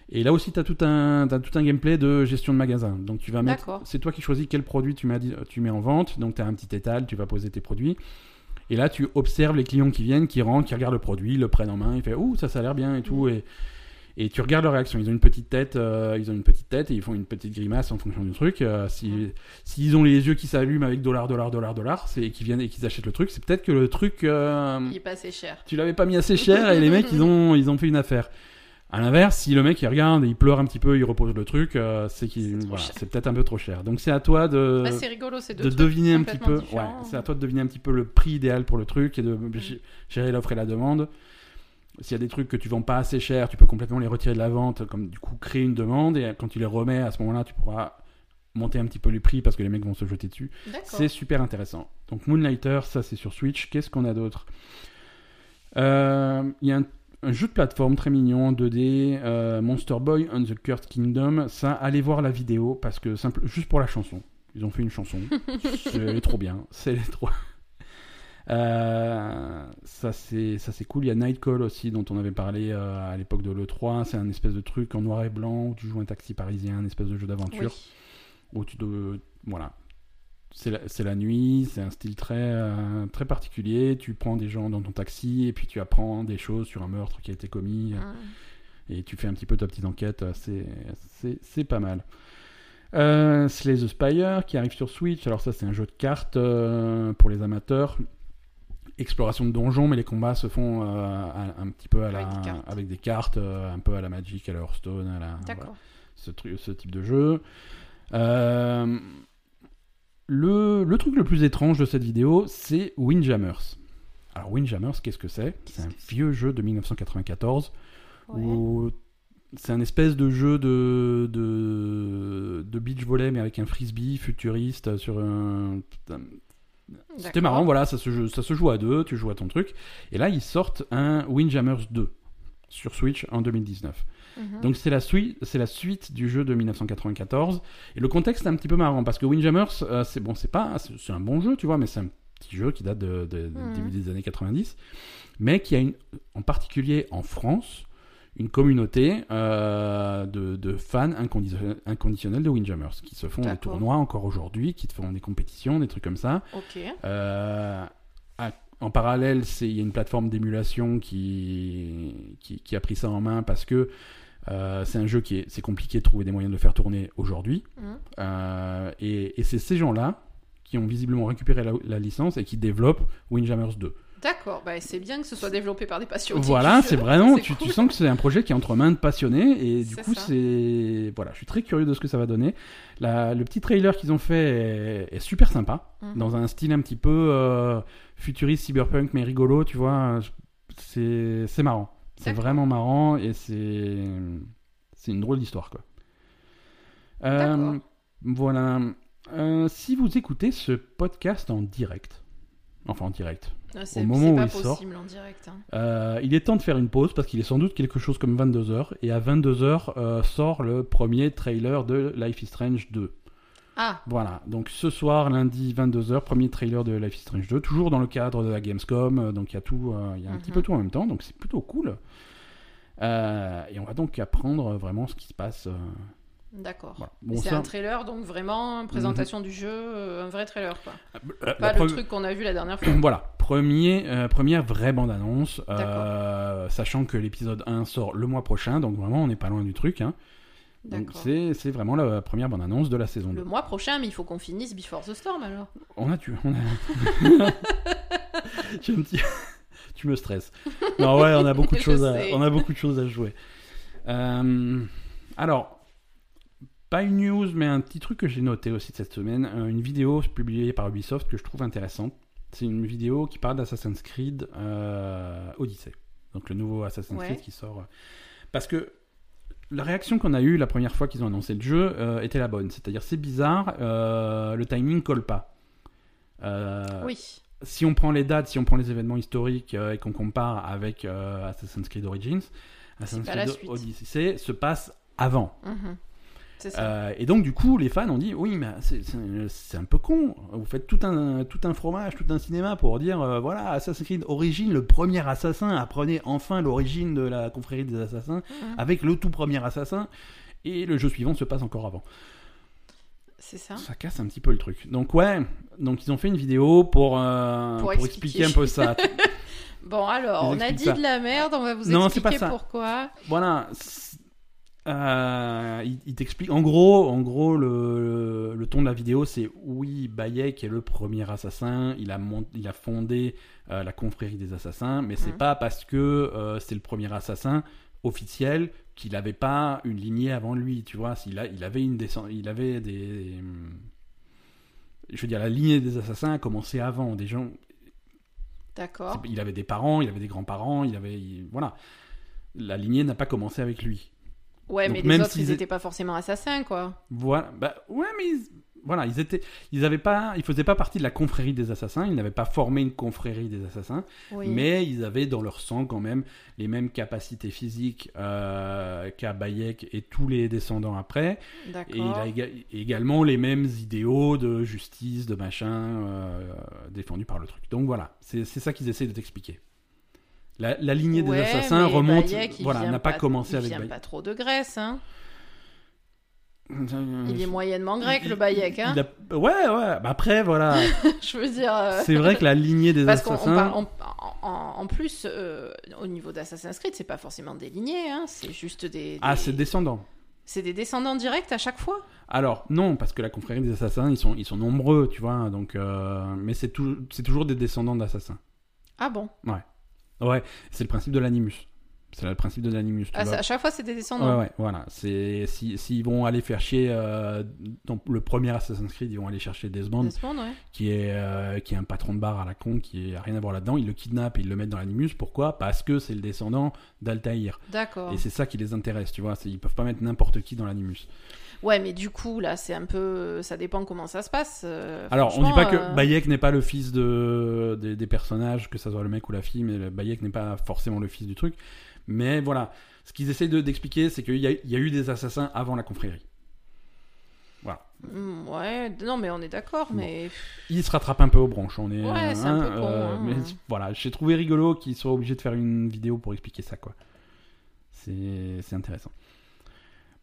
Et là aussi, tu as, tout un t'as tout un gameplay de gestion de magasin. Donc tu vas mettre,
D'accord.
c'est toi qui choisis quel produit tu mets, tu mets en vente. Donc tu as un petit étal, tu vas poser tes produits. Et là, tu observes les clients qui viennent, qui rentrent, qui regardent le produit, le prennent en main, ils font ouh ça ça a l'air bien et tout. Et, et tu regardes leur réaction. Ils ont une petite tête, euh, ils ont une petite tête et ils font une petite grimace en fonction du truc. Euh, si s'ils ont les yeux qui s'allument avec dollar dollar dollar dollar, c'est et qu'ils viennent et qu'ils achètent le truc, c'est peut-être que le truc euh,
Il est pas assez cher.
tu l'avais pas mis assez cher et les mecs [LAUGHS] ils ont ils ont fait une affaire. À l'inverse, si le mec il regarde et il pleure un petit peu, il repose le truc, euh, c'est qu'il
C'est
voilà, peut-être un peu trop cher. Donc c'est à toi de
Ah, c'est rigolo, c'est deux
de
trucs
deviner un petit peu. Ouais, c'est à toi de deviner un petit peu le prix idéal pour le truc et de g- gérer l'offre et la demande. S'il y a des trucs que tu vends pas assez cher, tu peux complètement les retirer de la vente, comme du coup créer une demande et quand tu les remets à ce moment-là, tu pourras monter un petit peu les prix parce que les mecs vont se jeter dessus.
D'accord.
C'est super intéressant. Donc Moonlighter, ça c'est sur Switch. Qu'est-ce qu'on a d'autre? Euh, Il y a un, un jeu de plateforme très mignon, 2D, euh, Monster Boy and the Cursed Kingdom. Ça, allez voir la vidéo parce que simple, juste pour la chanson. Ils ont fait une chanson. [LAUGHS] c'est trop bien. C'est trop. Euh, ça c'est ça c'est cool. Il y a Nightcall aussi dont on avait parlé euh, à l'époque de l'E3. C'est un espèce de truc en noir et blanc où tu joues un taxi parisien, un espèce de jeu d'aventure
Oui.
où tu dois voilà. C'est la, nuit, c'est un style très, euh, très particulier. Tu prends des gens dans ton taxi et puis tu apprends des choses sur un meurtre qui a été commis
Hum.
et tu fais un petit peu ta petite enquête. C'est, pas mal. Euh, Slay the Spire qui arrive sur Switch. Alors, ça, c'est un jeu de cartes euh, pour les amateurs. Exploration de donjons, mais les combats se font euh, à- un petit peu à la-
Avec des cartes.
avec des cartes, un peu à la Magic, à la Hearthstone, à la, voilà ce, ce type de jeu. Euh, le, le truc le plus étrange de cette vidéo, c'est Windjammers. Alors Windjammers, qu'est-ce que c'est? C'est un vieux jeu de 1994
Ouais.
où c'est un espèce de jeu de, de, de beach volley mais avec un frisbee futuriste sur un... C'était marrant, voilà, ça se, joue, ça se joue à deux, tu joues à ton truc. Et là, ils sortent un Windjammers 2 sur Switch en 2019.
Mhm.
Donc c'est la, suite, c'est la suite du jeu de 1994. Et le contexte est un petit peu marrant parce que Windjammers, euh, c'est bon, c'est pas, c'est un bon jeu, tu vois, mais c'est un petit jeu qui date de, de- de-
Mhm.
début des années 90, mais qui a une, en particulier en France, une communauté euh, de, de fans inconditionnels, inconditionnels de Windjammers qui se font des tournois encore aujourd'hui, qui te font des compétitions, des trucs comme ça. Euh, à- en parallèle, il y a une plateforme d'émulation qui, qui, qui a pris ça en main parce que euh, c'est un jeu qui est, c'est compliqué de trouver des moyens de le faire tourner aujourd'hui.
Mhm.
Euh, et et c'est ces gens-là qui ont visiblement récupéré la, la licence et qui développent Windjammers 2.
D'accord. Bah, c'est bien que ce soit développé par des passionnés.
Voilà, [LAUGHS] c'est vraiment, tu, tu sens que c'est un projet qui est entre mains de passionnés et du coup c'est, voilà, je suis très curieux de ce que ça va donner. La- le petit trailer qu'ils ont fait est, est super sympa,
Mhm.
dans un style un petit peu euh, futuriste, cyberpunk mais rigolo, tu vois, c'est marrant, c'est vraiment marrant et c'est, c'est une drôle d'histoire quoi. Euh, voilà. Euh, si vous écoutez ce podcast en direct, enfin en direct,
Ah, C'est
moment où
pas
il sort.
possible en direct. hein.
euh, il est temps de faire une pause parce qu'il est sans doute quelque chose comme 22h. Et à 22h euh, sort le premier trailer de Life is Strange 2.
Ah,
Voilà, donc ce soir, lundi 22h, premier trailer de Life is Strange 2, toujours dans le cadre de la Gamescom. euh, Donc il y a tout, euh, il y a un petit
Mhm.
peu tout en même temps, donc c'est plutôt cool. Euh, et on va donc apprendre vraiment ce qui se passe.
d'accord.
voilà.
Mais
Bon,
c'est
ça- Mhm.
un trailer, donc vraiment présentation du jeu, euh, un vrai trailer, quoi.
la-
Pas
la
le
pre-
truc qu'on a vu la dernière [COUGHS] fois.
Voilà, premier, euh, première vraie bande-annonce, sachant que l'épisode 1 sort le mois prochain, donc vraiment on n'est pas loin du truc. Hein. Donc c'est vraiment la première bande-annonce de la saison 2.
Le mois prochain, mais il faut qu'on finisse Before the Storm alors.
On a tu on a... [LAUGHS] J'ai un petit- tu me stresses. Non ouais, on a beaucoup de choses à, on a beaucoup de choses à jouer. Euh, alors, pas une news, mais un petit truc que j'ai noté aussi de cette semaine, euh, une vidéo publiée par Ubisoft que je trouve intéressante. C'est une vidéo qui parle d'Assassin's Creed euh, Odyssey, donc le nouveau Assassin's
Ouais.
Creed qui sort. Parce que la réaction qu'on a eue la première fois qu'ils ont annoncé le jeu euh, était la bonne. C'est-à-dire, c'est bizarre, euh, le timing colle pas. Euh,
Oui.
si on prend les dates, si on prend les événements historiques et qu'on compare avec Assassin's Creed Origins, Assassin's Creed. Odyssey se passe avant.
Mhm. Ça.
Euh, et donc du coup, les fans ont dit oui, mais c'est- un peu con. Vous faites tout un tout un fromage, tout un cinéma pour dire euh, voilà Assassin's Creed Origins, le premier assassin. Apprenez enfin l'origine de la confrérie des assassins
Mhm.
avec le tout premier assassin. Et le jeu suivant se passe encore avant.
C'est ça.
Ça casse un petit peu le truc. Donc ouais, donc ils ont fait une vidéo pour euh,
Pour
pour, expliquer.
expliquer.
un peu ça. [LAUGHS]
Bon alors,
Ils
on a dit
ça.
de la merde, on va vous
Non, c'est pas
expliquer
ça.
pourquoi.
voilà. Euh, il, il t'explique. En gros, en gros, le, le ton de la vidéo, c'est oui, Bayek est le premier assassin. Il a, mont- il a fondé euh, la confrérie des assassins, mais c'est
Mhm.
pas parce que euh, c'est le premier assassin officiel qu'il n'avait pas une lignée avant lui. Tu vois, s'il a, il avait une il avait des, je veux dire, la lignée des assassins a commencé avant. Des gens,
D'accord.
il avait des parents, il avait des grands-parents, il avait, il- voilà. La lignée n'a pas commencé avec lui.
Ouais,
Donc
mais les autres, ils
est-
étaient pas forcément assassins, quoi.
Voilà. Bah ouais, mais ils- voilà, ils étaient, ils avaient pas, ils faisaient pas partie de la confrérie des assassins, ils n'avaient pas formé une confrérie des assassins,
Oui.
mais ils avaient dans leur sang quand même les mêmes capacités physiques euh, qu'à Bayek et tous les descendants après, et il
D'accord.
a éga- également les mêmes idéaux de justice, de machin euh, défendus par le truc. Donc voilà, c'est c'est ça qu'ils essaient de t'expliquer. La, la lignée des assassins remonte,
Bayek, il
voilà, n'a pas, commencé
il
avec
vient
Bayek.
pas trop de Grèce, hein.
Euh,
Il est moyennement grec,
il-
le Bayek, hein.
il a- Ouais, ouais. Bah après, voilà. [LAUGHS]
Je veux dire. euh,
c'est vrai que la lignée des
Parce
assassins.
en, en plus, euh, au niveau d'Assassin's Creed, c'est pas forcément des lignées, hein, c'est juste des.
Ah,
des-
c'est descendant.
c'est des descendants directs à chaque fois?
Alors non, parce que la confrérie des assassins, ils sont, ils sont nombreux, tu vois. Donc, euh, mais c'est toujours des descendants d'assassins.
Ah bon?
Ouais, c'est le principe de l'animus. C'est le principe de l'animus.
Ah, À chaque fois, c'est des descendants.
Ouais, ouais, voilà. C'est si s'ils vont aller faire chier euh, dans le premier Assassin's Creed, ils vont aller chercher Desmond,
Desmond, ouais.
qui est euh, qui est un patron de bar à la con, qui a rien à voir là-dedans. Ils le kidnappent, et ils le mettent dans l'animus. Pourquoi? Parce que c'est le descendant d'Altaïr.
D'accord.
Et c'est ça qui les intéresse, tu vois. Ils peuvent pas mettre n'importe qui dans l'animus.
Ouais, mais du coup, là, c'est un peu. Ça dépend comment ça se passe. euh,
Alors, on dit pas que
euh,
Bayek n'est pas le fils de, des, des personnages, que ça soit le mec ou la fille, mais Bayek n'est pas forcément le fils du truc. Mais voilà, ce qu'ils essayent de- d'expliquer, c'est qu'il y, a- il y a eu des assassins avant la confrérie.
hmm, Ouais, non, mais on est d'accord, mais.
Ils se rattrapent un peu aux branches. On est,
Ouais, c'est un peu con, hein.
Mais voilà, j'ai trouvé rigolo qu'ils soient obligés de faire une vidéo pour expliquer ça, quoi. C'est c'est intéressant.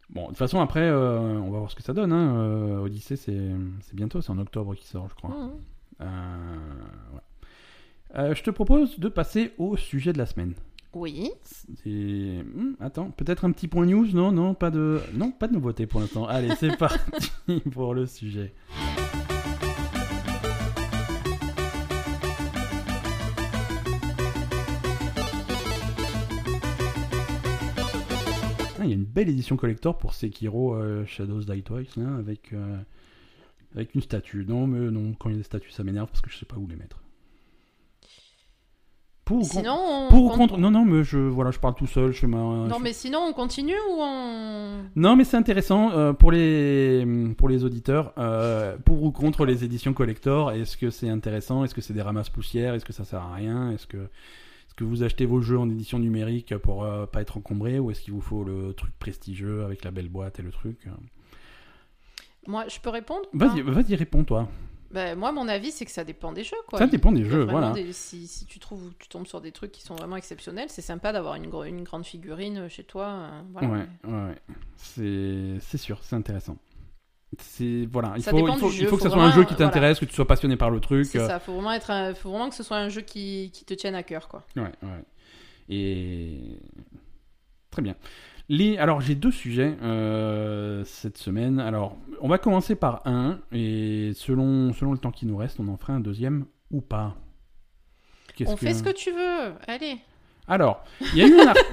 Bon, de toute façon, après, euh, on va voir ce que ça donne. Hein. Euh, Odyssey, c'est c'est bientôt, c'est en octobre qui sort, je crois. Euh, je te propose de passer au sujet de la semaine.
Oui.
Hmm, attends, peut-être un petit point news? Non, non, pas de, non, pas de nouveauté pour l'instant. Allez, c'est [LAUGHS] parti pour le sujet. Belle édition collector pour Sekiro euh, Shadows Die Twice là, avec, euh, avec une statue. Non, mais non, quand il y a des statues, ça m'énerve parce que je sais pas où les mettre. Pour ou contre-
Sinon, on.
pour ou
on-
contre Non, non, mais je, voilà, je parle tout seul. Je ma.
Non,
je-
mais sinon, on continue ou on.
Non, mais c'est intéressant euh, pour les pour les auditeurs. euh, pour ou contre les éditions collector Est-ce que c'est intéressant? Est-ce que c'est des ramasses poussières? Est-ce que ça sert à rien? Est-ce que est-ce que vous achetez vos jeux en édition numérique pour euh, pas être encombré ou est-ce qu'il vous faut le truc prestigieux avec la belle boîte et le truc
Moi, je peux répondre
Vas-y,
pas?
vas-y, réponds toi.
Ben, moi, mon avis, c'est que ça dépend des jeux. Quoi.
Ça dépend des jeux, voilà.
des- si, si tu trouves, tu tombes sur des trucs qui sont vraiment exceptionnels, c'est sympa d'avoir une, grande figurine chez toi. euh, voilà.
Ouais, ouais, ouais. C'est sûr, c'est intéressant. C'est voilà, il
Ça
faut, il faut, il que ça
faut
soit un jeu
vraiment,
qui
voilà.
t'intéresse, que tu sois passionné par le truc.
C'est
euh,
ça, faut vraiment, être un- faut vraiment que ce soit un jeu qui, qui te tienne à cœur. Quoi.
Ouais, ouais. Et très bien. Les... Alors j'ai deux sujets euh, cette semaine. Alors on va commencer par un et selon selon le temps qui nous reste, on en fera un deuxième ou pas.
On fait ce que tu veux. Allez.
Alors il y a eu un. [LAUGHS]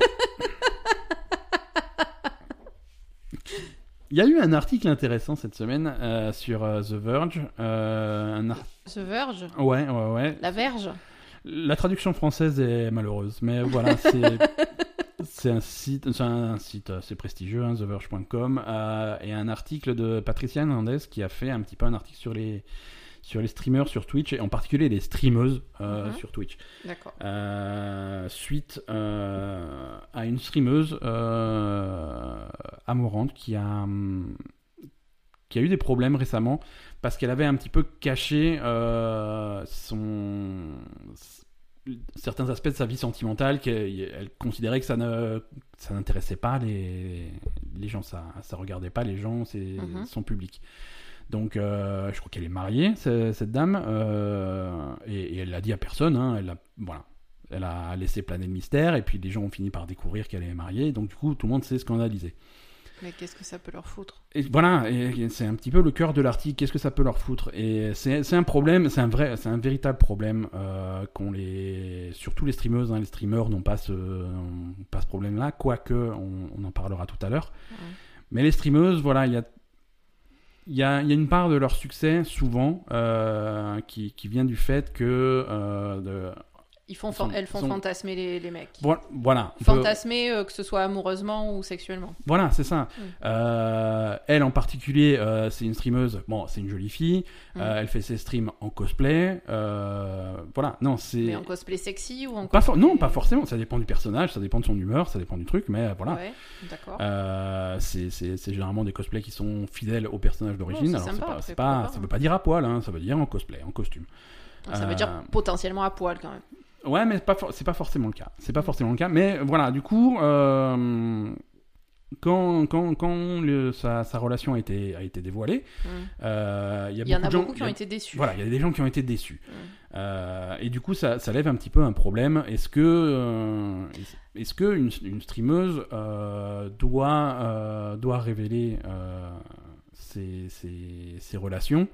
Il y a eu un article intéressant cette semaine euh, sur euh, The Verge. euh, un
The Verge.
Ouais, ouais, ouais.
La Verge.
La traduction française est malheureuse, mais voilà, c'est [LAUGHS] c'est un site, c'est un site assez prestigieux, hein, TheVerge.com, et un article de Patricia Hernandez qui a fait un petit peu un article sur les sur les streamers sur Twitch et en particulier les streameuses euh,
Mhm.
sur Twitch.
D'accord.
Euh, suite euh, à une streameuse amorante qui a hum, qui a eu des problèmes récemment parce qu'elle avait un petit peu caché son certains aspects de sa vie sentimentale qu'elle elle considérait que ça ne ça n'intéressait pas les les gens ça ça regardait pas les gens c'est
Mhm.
son public donc euh, je crois qu'elle est mariée ce- cette dame euh, et, et elle l'a dit à personne hein, elle a voilà elle a laissé planer le mystère et puis les gens ont fini par découvrir qu'elle est mariée donc du coup tout le monde s'est scandalisé
Mais qu'est-ce que ça peut leur foutre?
Et voilà, et c'est un petit peu le cœur de l'article. Qu'est-ce que ça peut leur foutre? Et c'est un problème, c'est un vrai, c'est un véritable problème euh, qu'on les, surtout les streameuses, hein, les streamers n'ont pas ce, pas ce problème-là, quoique on, on en parlera tout à l'heure.
Ouais.
Mais les streameuses, voilà, il y a, il y a, une part de leur succès souvent euh, qui, vient du fait que euh,
Ils font,
Sont-
elles font
sont-
fantasmer les, les mecs.
Vo- Voilà. peut-
Fantasmer, euh, que ce soit amoureusement ou sexuellement.
Voilà, c'est ça.
Mm.
Euh, elle en particulier, euh, c'est une streameuse. Bon, c'est une jolie fille.
Mm.
Elle fait ses streams en cosplay. Voilà, non, c'est
Mais en cosplay sexy ou en
pas for-
cosplay...
non, pas forcément. Ça dépend du personnage, ça dépend de son humeur, ça dépend du truc, mais voilà.
Ouais, d'accord.
C'est généralement des cosplays qui sont fidèles au personnage d'origine.
c'est
Alors c'est pas, pas-
pas,
ça
hein.
veut pas dire à poil, hein, ça veut dire en cosplay, en costume.
Ça veut dire potentiellement à poil quand même.
Ouais, mais c'est pas, for- pas forcément le cas. C'est pas forcément le cas. Mais voilà, du coup, euh, quand, quand, quand le- sa, sa relation a été, a été dévoilée,
Mm.
euh, il y a
Il y en a
gens-
beaucoup qui ont
a-
été déçus.
Voilà, il y a des gens qui ont été déçus.
Mm.
Euh, et du coup, ça, ça lève un petit peu un problème. Est-ce que, est-ce- que une, une streameuse doit, doit révéler ses, ses- ses relations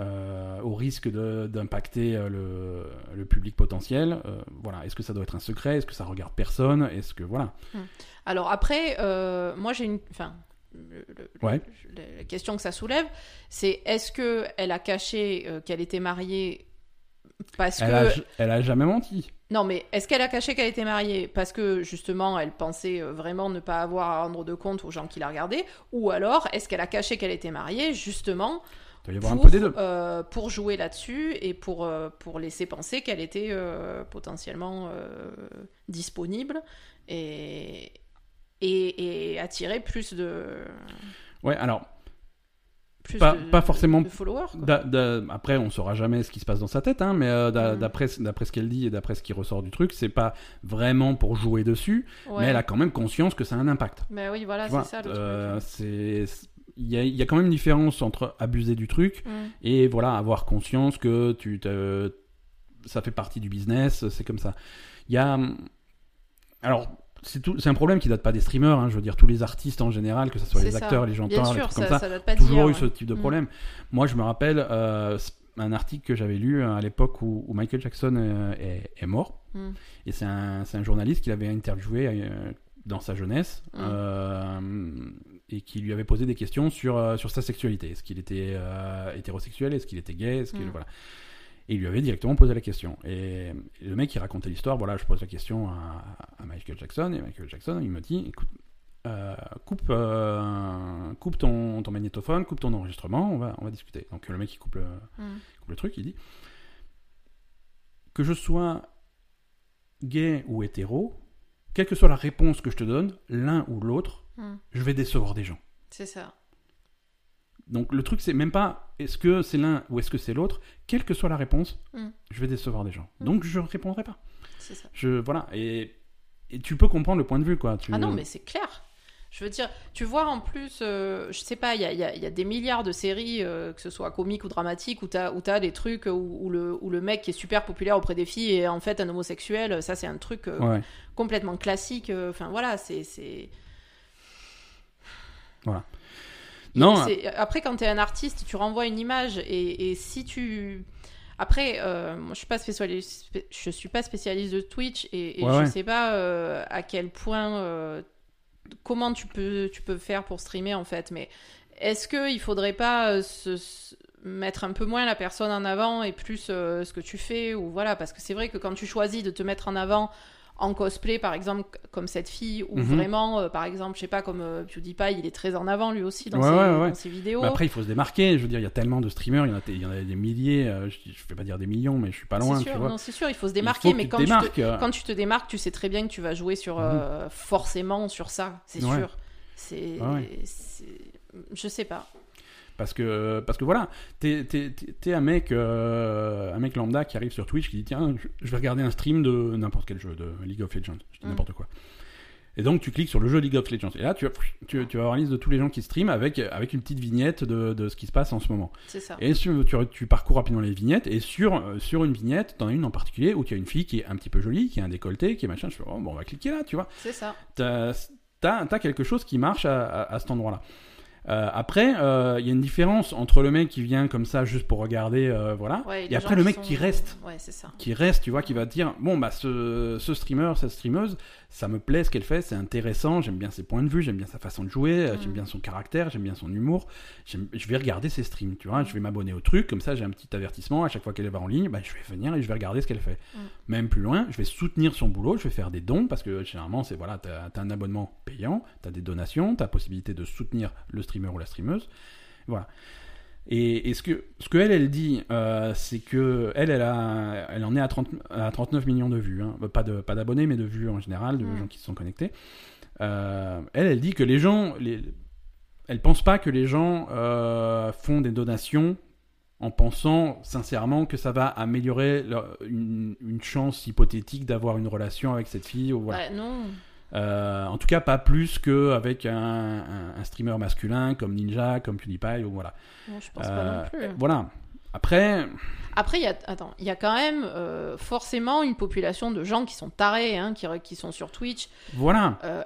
euh, au risque d'impacter euh, le, le public potentiel. Euh, Voilà, est-ce que ça doit être un secret? Est-ce que ça regarde personne? Est-ce que voilà.
Alors après, euh, moi j'ai une... Enfin, le- le-
Ouais.
le- la question que ça soulève, c'est est-ce que elle a caché qu'elle était mariée parce
elle,
que...
a, elle a jamais menti.
Non, mais est-ce qu'elle a caché qu'elle était mariée parce que justement elle pensait vraiment ne pas avoir à rendre de compte aux gens qui la regardaient? Ou alors est-ce qu'elle a caché qu'elle était mariée justement
Il doit y avoir un peu des deux.
euh, pour jouer là-dessus et pour, euh, pour laisser penser qu'elle était euh, potentiellement disponible et, et, et attirer plus de,
Ouais, alors
plus
Pas-
de,
pas forcément-
de followers.
après, on saura jamais ce qui se passe dans sa tête, hein, mais
Mm.
d'après ce qu'elle dit et d'après ce qui ressort du truc, c'est pas vraiment pour jouer dessus,
Ouais.
mais elle a quand même conscience que ça a un impact.
Mais oui, voilà, c'est ça le truc.
c'est il y a, il y a quand même une différence entre abuser du truc et voilà avoir conscience que tu te, ça fait partie du business, c'est comme ça. Il y a alors c'est un problème qui date pas des streamers, hein, je veux dire tous les artistes en général, que ce soit les
ça.
acteurs, les chanteurs, les trucs comme
ça, pas
toujours eu ce type de problème. Moi, je me rappelle euh, un article que j'avais lu à l'époque où, où Michael Jackson euh, est, est mort.
Mm.
Et c'est un, journaliste qui l'avait interviewé euh, dans sa jeunesse
Mm.
euh, et qui lui avait posé des questions sur, euh, sur sa sexualité. Est-ce qu'il était euh, hétérosexuel? Est-ce qu'il était gay? Est-ce qu'il-
Mm.
voilà. Et il lui avait directement posé la question. Et, et le mec, il racontait l'histoire. Voilà, je pose la question à, à Michael Jackson. Et Michael Jackson, il me dit écoute, euh, coupe, euh, coupe ton, ton magnétophone, coupe ton enregistrement, on va, on va discuter. Donc le mec, il coupe le,
Mm.
coupe le truc, il dit que je sois gay ou hétéro, quelle que soit la réponse que je te donne, l'un ou l'autre,
Mm.
je vais décevoir des gens.
C'est ça.
Donc le truc, c'est même pas est-ce que c'est l'un ou est-ce que c'est l'autre, quelle que soit la réponse,
Mm.
je vais décevoir des gens.
Mm.
Donc je répondrai pas.
C'est ça.
Je voilà et, et tu peux comprendre le point de vue quoi. Tu-
Ah non, mais c'est clair. Je veux dire, tu vois en plus, euh, je sais pas, il y a, il y a- il y a des milliards de séries, euh, que ce soit comiques ou dramatiques, où t'as où t'as des trucs où, où le, où le mec qui est super populaire auprès des filles est en fait un homosexuel. Ça, c'est un truc euh,
Ouais.
complètement classique. Enfin voilà, c'est. c'est-
Non,
Après, quand tu es un artiste, tu renvoies une image et, et si tu. Après, euh, moi, je suis pas spécialiste, je suis pas spécialiste de Twitch et, et
Ouais,
je
ouais.
sais pas euh, à quel point, euh, comment tu peux, faire pour streamer en fait. Mais est-ce que il faudrait pas euh, se- mettre un peu moins la personne en avant et plus euh, ce que tu fais ou voilà parce que c'est vrai que quand tu choisis de te mettre en avant en cosplay par exemple comme cette fille ou
Mhm.
vraiment euh, par exemple je sais pas comme euh, PewDiePie il est très en avant lui aussi dans,
Ouais,
ses,
ouais, ouais.
dans ses vidéos
Mais après, il faut se démarquer. Je veux dire, il y a tellement de streamers, il y en a, il y en a des milliers. euh, je, je vais pas dire des millions, mais je suis pas loin,
c'est
tu
sûr, c'est sûr, il faut se démarquer,
faut
mais quand tu, te,
démarques, euh.
quand tu te démarques, tu sais très bien que tu vas jouer sur euh, forcément sur ça, c'est sûr. C'est- je sais pas.
Parce que, parce que voilà, t'es, t'es, un mec, euh, un mec lambda qui arrive sur Twitch qui dit tiens, je, vais regarder un stream de n'importe quel jeu, de League of Legends, je dis
Mm.
n'importe quoi. Et donc tu cliques sur le jeu League of Legends. Et là, tu, tu, tu vas avoir une liste de tous les gens qui streament avec, avec une petite vignette de, de ce qui se passe en ce moment.
C'est ça.
Et sur- tu, tu parcours rapidement les vignettes, et sur, sur une vignette, t'en as une en particulier où tu as une fille qui est un petit peu jolie, qui a un décolleté, qui est machin. Je fais, oh, bon, on va cliquer là, tu vois
C'est ça.
t'as t'as quelque chose qui marche à, à- à cet endroit-là. Euh, après, euh, il y a une différence entre le mec qui vient comme ça juste pour regarder, euh, voilà,
Ouais,
et
les
après le mec
sont-
qui reste,
Ouais, c'est ça.
qui reste, tu vois, qui va dire, bon bah ce, ce streamer, cette streameuse, ça me plaît ce qu'elle fait, c'est intéressant, j'aime bien ses points de vue, j'aime bien sa façon de jouer, euh,
Mm.
j'aime bien son caractère, j'aime bien son humour, je vais regarder ses streams, tu vois, je vais m'abonner au truc, comme ça j'ai un petit avertissement à chaque fois qu'elle va en ligne, bah, je vais venir et je vais regarder ce qu'elle fait.
Mm.
Même plus loin, je vais soutenir son boulot, je vais faire des dons, parce que généralement c'est voilà, t'as as un abonnement payant, t'as des donations, t'as la possibilité de soutenir le streamer ou la streameuse, voilà. Et, et ce que ce que elle elle dit, euh, c'est que elle elle a elle en est à 30 à 39 millions de vues, hein. pas de pas d'abonnés mais de vues en général, de
Mm.
gens qui se sont connectés. Euh, elle elle dit que les gens les elle pense pas que les gens euh, font des donations en pensant sincèrement que ça va améliorer leur- une, une chance hypothétique d'avoir une relation avec cette fille ou voilà.
Ouais, non.
Euh, en tout cas, pas plus qu'avec un, un, un streamer masculin comme Ninja, comme PewDiePie, ou voilà.
Non, je pense
Euh,
pas non plus.
Voilà. Après,
Après, il y a, attends, il y a quand même euh, forcément une population de gens qui sont tarés, hein, qui, qui sont sur Twitch.
voilà.
Euh,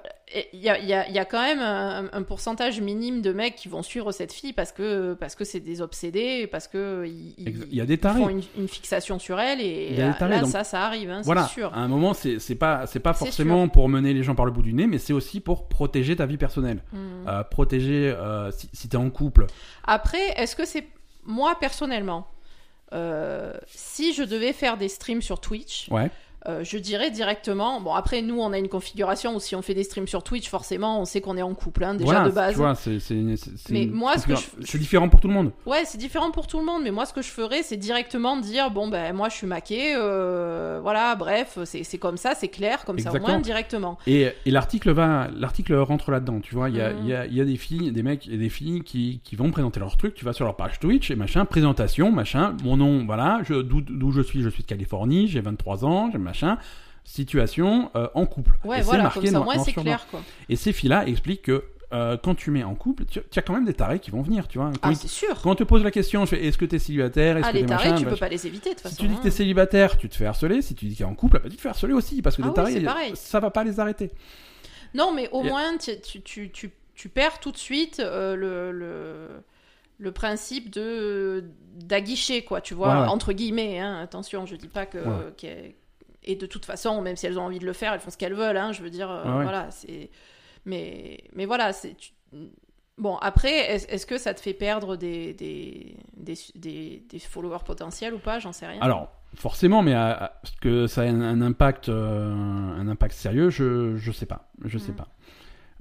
Il y, a, y a- y a quand même un, un pourcentage minime de mecs qui vont suivre cette fille parce que parce que c'est des obsédés, parce que ils, ils-
Ex- il y a des
ils
tarés.
font une, une fixation sur elle et
Il y a des
là,
tarés,
là,
donc-
ça, ça arrive, hein,
Voilà.
c'est sûr.
À un moment, c'est c'est pas, c'est pas forcément pour mener les gens par le bout du nez, mais c'est aussi pour protéger ta vie personnelle.
Hmm.
Euh, protéger, si, si t'es en couple,
Après, est-ce que c'est moi personnellement, euh, si je devais faire des streams sur Twitch. Euh, je dirais directement. Bon, après, nous, on a une configuration où si on fait des streams sur Twitch, forcément, on sait qu'on est en couple, hein, déjà
voilà,
de base.
Tu vois, c'est, c'est, c'est- c'est
Mais moi, ce que je-
c'est différent pour tout le monde.
Ouais, c'est différent pour tout le monde, mais moi, ce que je ferais, c'est directement dire bon, ben, moi, je suis maqué, euh, voilà, bref, c'est c'est comme ça, c'est clair, comme ça, au moins, directement.
Et, et l'article va, l'article rentre là-dedans. Tu vois, il y a, il y, a, il y a des filles, des mecs et des filles qui, qui vont présenter leur truc. Tu vas sur leur page Twitch et machin, présentation, machin. Mon nom, voilà, je, d'où, d'où je suis, je suis de Californie, j'ai 23 ans, j'ai machin. Situation euh, en couple.
Ouais,
et c'est
voilà,
marqué
comme ça, c'est clair, quoi.
Et ces filles-là expliquent que euh, quand tu mets en couple, tu, as quand même des tarés qui vont venir, tu vois. Quand,
Ah, c'est sûr.
quand on te pose la question, je fais, est-ce que t'es célibataire, est-ce
Ah,
que
les
t'es
tarés,
machin,
tu peux
machin.
pas les éviter, de toute
Si
façon.
tu dis que t'es
hein.
célibataire, tu te fais harceler. Si tu dis qu'il est en couple, bah, tu te fais harceler aussi. Parce que
Ah
des
oui,
tarés,
c'est pareil.
ça va pas les arrêter.
Non, mais au
Et-
moins, tu, tu, tu, tu, perds tout de suite euh, le, le, le principe de d'aguicher, quoi, tu vois,
Ouais, ouais.
entre guillemets. Hein, attention, je dis pas que.
Ouais.
Et de toute façon, même si elles ont envie de le faire, elles font ce qu'elles veulent, hein, je veux dire, euh,
ouais.
voilà, c'est. Mais, mais voilà, c'est. tu- Bon, après, est-ce que ça te fait perdre des, des, des, des, des followers potentiels ou pas? J'en sais rien.
Alors, forcément, mais à- à- est-ce que ça a un, un impact, euh, un impact sérieux, je, je sais pas. Je sais
Mm.
pas.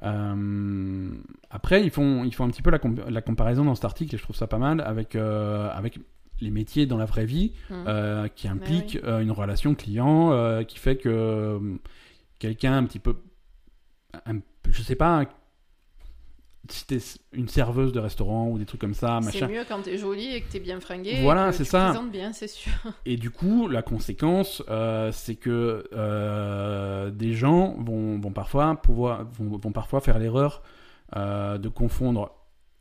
Euh, après, ils font, ils font un petit peu la, la comparaison dans cet article, et je trouve ça pas mal, avec, euh, avec les métiers dans la vraie vie,
Mm.
euh, qui impliquent euh, une relation client, euh, qui fait que quelqu'un un petit peu, un- je sais pas, si t'es une serveuse de restaurant ou des trucs comme ça,
c'est
machin.
mieux quand t'es jolie et que t'es bien fringuée.
Voilà,
et que
c'est
tu
ça.
bien, c'est sûr. [LAUGHS]
Et du coup, la conséquence, c'est que des gens vont, vont parfois pouvoir, vont, vont parfois faire l'erreur de confondre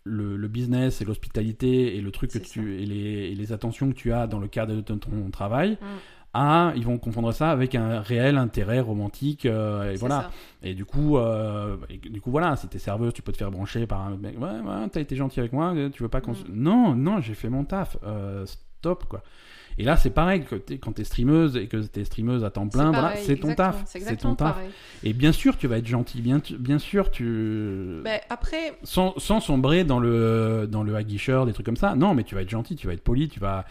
le, le business et l'hospitalité et le truc que tu et les, et les attentions que tu as dans le cadre de ton, ton travail.
Mm.
À, ils vont confondre ça avec un réel intérêt romantique euh, et voilà.
ça.
Et du coup, euh, et du coup voilà, si t'es serveuse, tu peux te faire brancher par un mec. Ouais, ouais, t'as été gentil avec moi, tu veux pas qu'on.
Mm.
Non, non, j'ai fait mon taf. euh, stop quoi. Et là, c'est pareil que quand t'es streameuse et que t'es streameuse à temps plein, voilà, c'est ton taf,
C'est
ton taf.
pareil.
Et bien sûr, tu vas être gentil, bien, tu- bien sûr, tu
Ben, après,
sans, sans sombrer dans le dans le aguicheur, des trucs comme ça. Non, mais tu vas être gentil, tu vas être poli, tu vas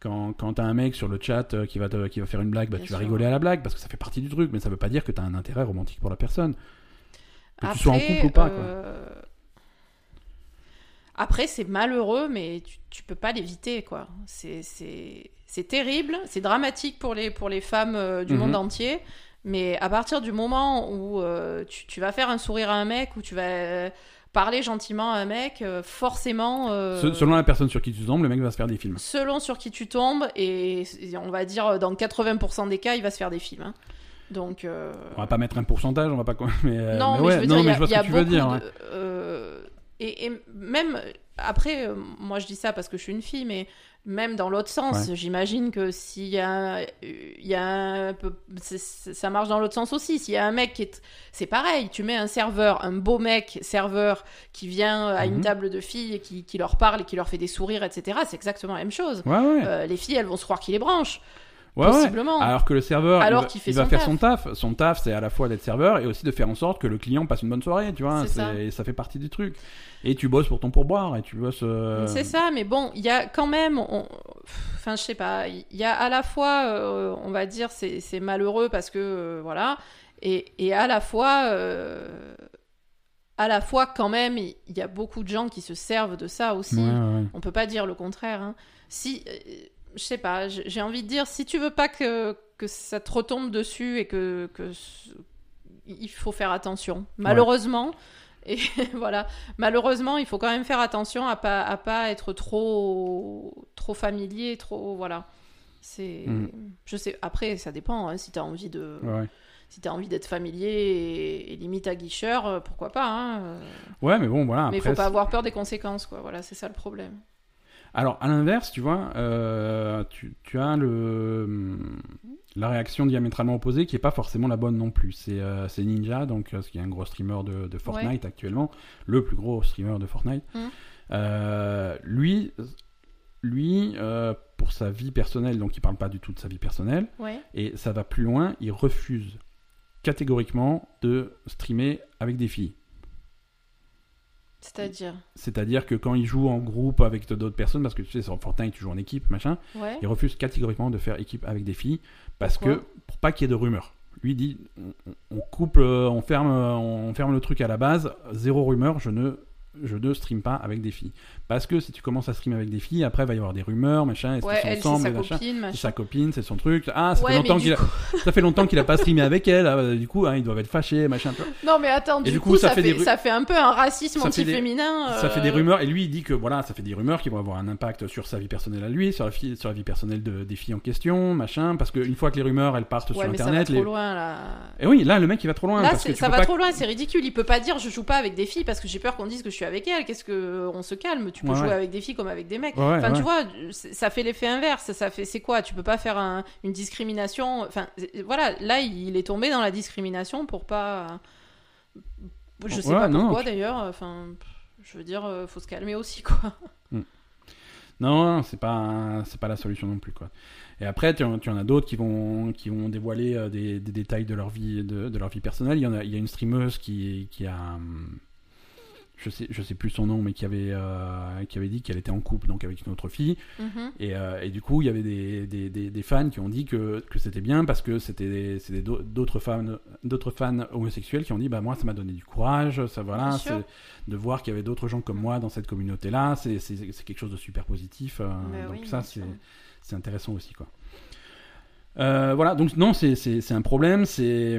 quand, quand t'as un mec sur le chat euh, qui va te- qui va faire une blague, bah,
Bien
tu vas
sûr.
rigoler à la blague parce que ça fait partie du truc, mais ça veut pas dire que t'as un intérêt romantique pour la personne. Que
après,
tu sois en couple ou pas, quoi.
euh, Après, c'est malheureux, mais tu, tu peux pas l'éviter, quoi. C'est- C'est terrible, c'est dramatique pour les, pour les femmes euh, du
Mhm.
monde entier. Mais à partir du moment où euh, tu, tu vas faire un sourire à un mec, où tu vas euh, parler gentiment à un mec, euh, forcément.
Se- Selon la personne sur qui tu tombes, le mec va se faire des films.
selon sur qui tu tombes, et, et on va dire dans 80% des cas, il va se faire des films. hein. Donc.
On va pas mettre un pourcentage, on va pas. [LAUGHS] Mais,
non,
mais
mais
ouais,
je veux dire,
mais je vois ce que tu veux dire.
de-
ouais.
et, et même après, moi je dis ça parce que je suis une fille, mais même dans l'autre sens,
Ouais.
j'imagine que s'il y a, il y a un peu, ça marche dans l'autre sens aussi. S'il y a un mec qui est, c'est pareil, tu mets un serveur, un beau mec serveur qui vient à une
Mhm.
table de filles et qui, qui leur parle et qui leur fait des sourires, etc. C'est exactement la même chose.
Ouais, ouais.
Euh, les filles, elles vont se croire qu'il les branche,
ouais. Alors que le serveur, il va,
qu'il fait
il va
son
faire
taf.
son taf. Son taf, c'est à la fois d'être serveur et aussi de faire en sorte que le client passe une bonne soirée, tu vois.
Ça.
Ça fait partie du truc. Et tu bosses pour ton pourboire et tu bosses. euh,
C'est ça, mais bon, il y a quand même, on- enfin, je sais pas, il y a à la fois, euh, on va dire, c'est malheureux parce que, euh, voilà, et, et à la fois, à la fois, quand même, il y a beaucoup de gens qui se servent de ça aussi.
Ouais.
On peut pas dire le contraire. hein. Si, je sais pas, j'ai envie de dire, si tu veux pas que, que ça te retombe dessus et que, que il faut faire attention. Malheureusement, [LAUGHS] et voilà, malheureusement, il faut quand même faire attention à pas à pas être trop trop familier, trop voilà. C'est,
Mhm.
je sais. Après, ça dépend. hein, si t'as envie de,
Ouais,
si t'as envie d'être familier et, et limite aguicheur, euh, pourquoi pas. hein, euh.
Ouais, mais bon, voilà.
Mais il faut pas avoir peur des conséquences, quoi. Voilà, c'est ça le problème.
Alors, à l'inverse, tu vois, euh, tu, tu as le, la réaction diamétralement opposée qui est pas forcément la bonne non plus. C'est euh, Ninja, donc, euh, ce qui est un gros streamer de, de Fortnite actuellement, le plus gros streamer de Fortnite. Euh, lui, lui pour sa vie personnelle, donc il parle pas du tout de sa vie personnelle,
Ouais.
et ça va plus loin, il refuse catégoriquement de streamer avec des filles.
C'est-à-dire.
C'est-à-dire que quand il joue en groupe avec d'autres personnes, parce que tu sais, sur Fortnite, tu joues en équipe, machin,
Ouais.
il refuse catégoriquement de faire équipe avec des filles parce
Pourquoi
que pour pas qu'il y ait de rumeurs. Lui dit on, on coupe, euh, on ferme, on ferme le truc à la base, zéro rumeur, je ne je ne stream pas avec des filles. Parce que si tu commences à streamer avec des filles, après il va y avoir des rumeurs, machin, est-ce
Ouais,
qu'ils sont
c'est
ensemble,
sa copine,
C'est
machin.
sa copine, c'est son truc. Ah, ça
Ouais,
fait longtemps qu'il a,
coup- [LAUGHS]
ça fait longtemps qu'il a pas streamé avec elle. ah, du coup, hein, ils doivent être fâchés, machin. tu vois.
Non, mais attends, du,
du
coup,
coup,
ça,
ça
fait,
fait des ru-
ça fait un peu un racisme
des-
anti-féminin.
Ça fait des
euh,
rumeurs et lui il dit que voilà, ça fait des rumeurs qui vont avoir un impact sur sa vie personnelle à lui, sur la, fille, sur la vie personnelle de- des filles en question, machin. Parce qu'une fois que les rumeurs elles partent
Ouais,
sur
mais ça va
internet,
trop loin, là.
Et oui, là le mec il va trop loin
Là,
parce que
ça va trop loin, c'est ridicule. Il peut pas dire je joue pas avec des filles parce que j'ai peur qu'on dise que je suis avec elle. Qu'est-ce que on se calme Tu peux
Ouais,
jouer
ouais.
avec des filles comme avec des mecs.
Ouais,
enfin, tu vois, ça fait l'effet inverse. Ça fait, c'est quoi Tu peux pas faire un- une discrimination. Enfin, voilà, là, il est tombé dans la discrimination pour pas. Je sais pas pourquoi d'ailleurs. Enfin, je veux dire, euh, faut se calmer aussi, quoi.
Non, non, c'est pas c'est pas la solution non plus quoi. Et après tu en, tu en as d'autres qui vont qui vont dévoiler euh, des, des détails de leur vie de, de leur vie personnelle. Il y en a il y a une streameuse qui qui a hum, je sais je sais plus son nom mais qui avait euh, qui avait dit qu'elle était en couple donc avec une autre fille.
Mhm.
et, euh, et du coup il y avait des, des, des, des fans qui ont dit que, que c'était bien parce que c'était d'autres fans d'autres fans homosexuels qui ont dit bah moi ça m'a donné du courage ça voilà de voir qu'il y avait d'autres gens comme moi dans cette communauté là c'est quelque chose de super positif euh,
Mais
donc
oui,
ça c'est intéressant aussi quoi. Voilà donc non c'est un problème c'est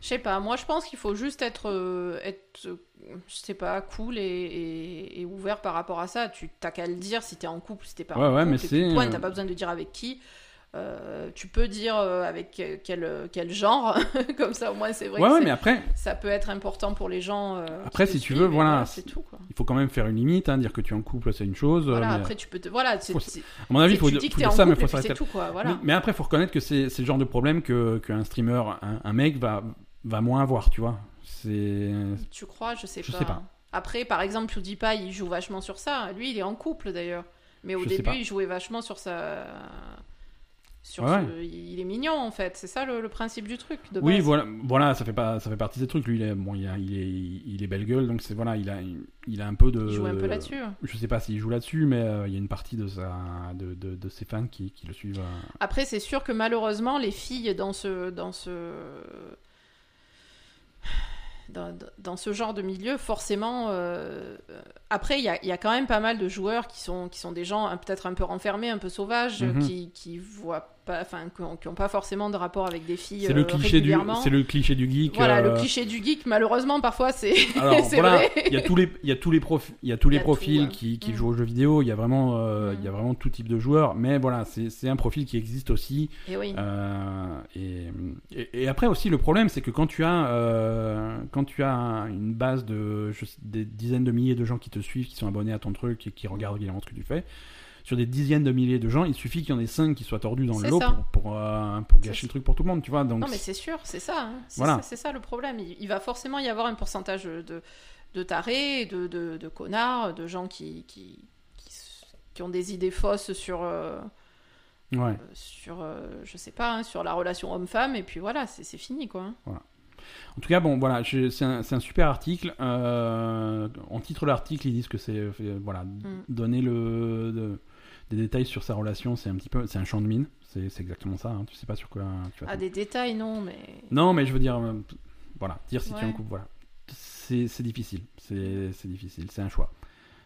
Je sais pas, moi je pense qu'il faut juste être, euh, être euh, je sais pas, cool et, et- et ouvert par rapport à ça. Tu t'as qu'à le dire si t'es en couple, si t'es pas
Ouais,
en
ouais,
couple.
mais c'est,
point,
euh,
t'as pas besoin de dire avec qui. Euh, tu peux dire avec quel, quel genre, [LAUGHS] comme ça au moins c'est vrai
ouais
que
ouais
c'est-
mais après
ça peut être important pour les gens. euh,
Après, si tu veux, voilà,
c'est tout quoi.
il faut quand même faire une limite hein, dire que tu es en couple c'est une chose
Voilà,
mais
après tu peux te. Voilà, c'est-
faut-
c'est-
à mon avis il faut, dire ça mais faut s'arrêter
tout quoi, voilà.
Mais, mais après, faut reconnaître que c'est c'est le genre de problème que qu'un streamer, un, un mec va va moins avoir, tu vois. C'est
Tu crois Je sais
Je
pas.
sais pas.
Après, par exemple, PewDiePie, il joue vachement sur ça. Lui, il est en couple d'ailleurs. Mais au
Je
début, il jouait vachement sur sa. Sur
Ouais,
ce- Il est mignon en fait. C'est ça le, le principe du truc. De
oui,
base.
voilà, voilà, ça fait pas, ça fait partie des trucs. Lui, il est, bon, il, a- il est, il est belle gueule, donc c'est voilà, il a, il a un peu de.
Il joue un peu là-dessus.
Je sais pas s'il joue là-dessus, mais euh, il y a une partie de sa, de, de, de ses fans qui, qui le suivent. euh.
Après, c'est sûr que malheureusement, les filles dans ce. Dans ce... Dans, dans ce genre de milieu, forcément. euh, euh, Après, il y a, il y a quand même pas mal de joueurs qui sont, qui sont des gens hein, peut-être un peu renfermés, un peu sauvages,
Mhm.
qui, qui voient pas, enfin, qui ont, qui ont pas forcément de rapport avec des filles
C'est le
euh,
cliché du, c'est le cliché du geek.
Voilà,
euh,
le cliché du geek, malheureusement, parfois, c'est [LAUGHS]
Alors [LAUGHS] voilà, il y a tous les, il y a tous les profils, il y a tous les profils
tout,
qui, qui
Mm.
jouent aux jeux vidéo. Il y a vraiment, euh,
Mm.
y a vraiment tout type de joueurs. Mais voilà, c'est c'est un profil qui existe aussi.
Et oui.
Euh, et, et, et après aussi, le problème, c'est que quand tu as, euh, quand tu as une base de je sais, des dizaines de milliers de gens qui te suivent, qui sont abonnés à ton truc et qui regardent régulièrement ce que tu fais, sur des dizaines de milliers de gens, il suffit qu'il y en ait cinq qui soient tordus dans le lot pour, pour, euh, pour gâcher le truc pour tout le monde, tu vois. Donc,
Non, mais c'est sûr, c'est ça. hein. C'est
Voilà.
ça, le problème. Il, il va forcément y avoir un pourcentage de, de tarés, de, de, de connards, de gens qui, qui, qui, ont des idées fausses sur, euh,
ouais.
sur euh, je sais pas, hein, sur la relation homme-femme, et puis voilà, c'est fini, quoi. hein.
En tout cas, bon, voilà, c'est un, un super article. Euh, en titre de l'article, ils disent que c'est voilà, donner le, de- des détails sur sa relation, c'est un petit peu, c'est un champ de mine. C'est exactement ça. hein. Tu sais pas sur quoi tu vas.
Ah, des détails, non, mais.
Non, mais je veux dire, euh, voilà, dire si tu es en couple, voilà, c'est difficile. C'est difficile. C'est un choix.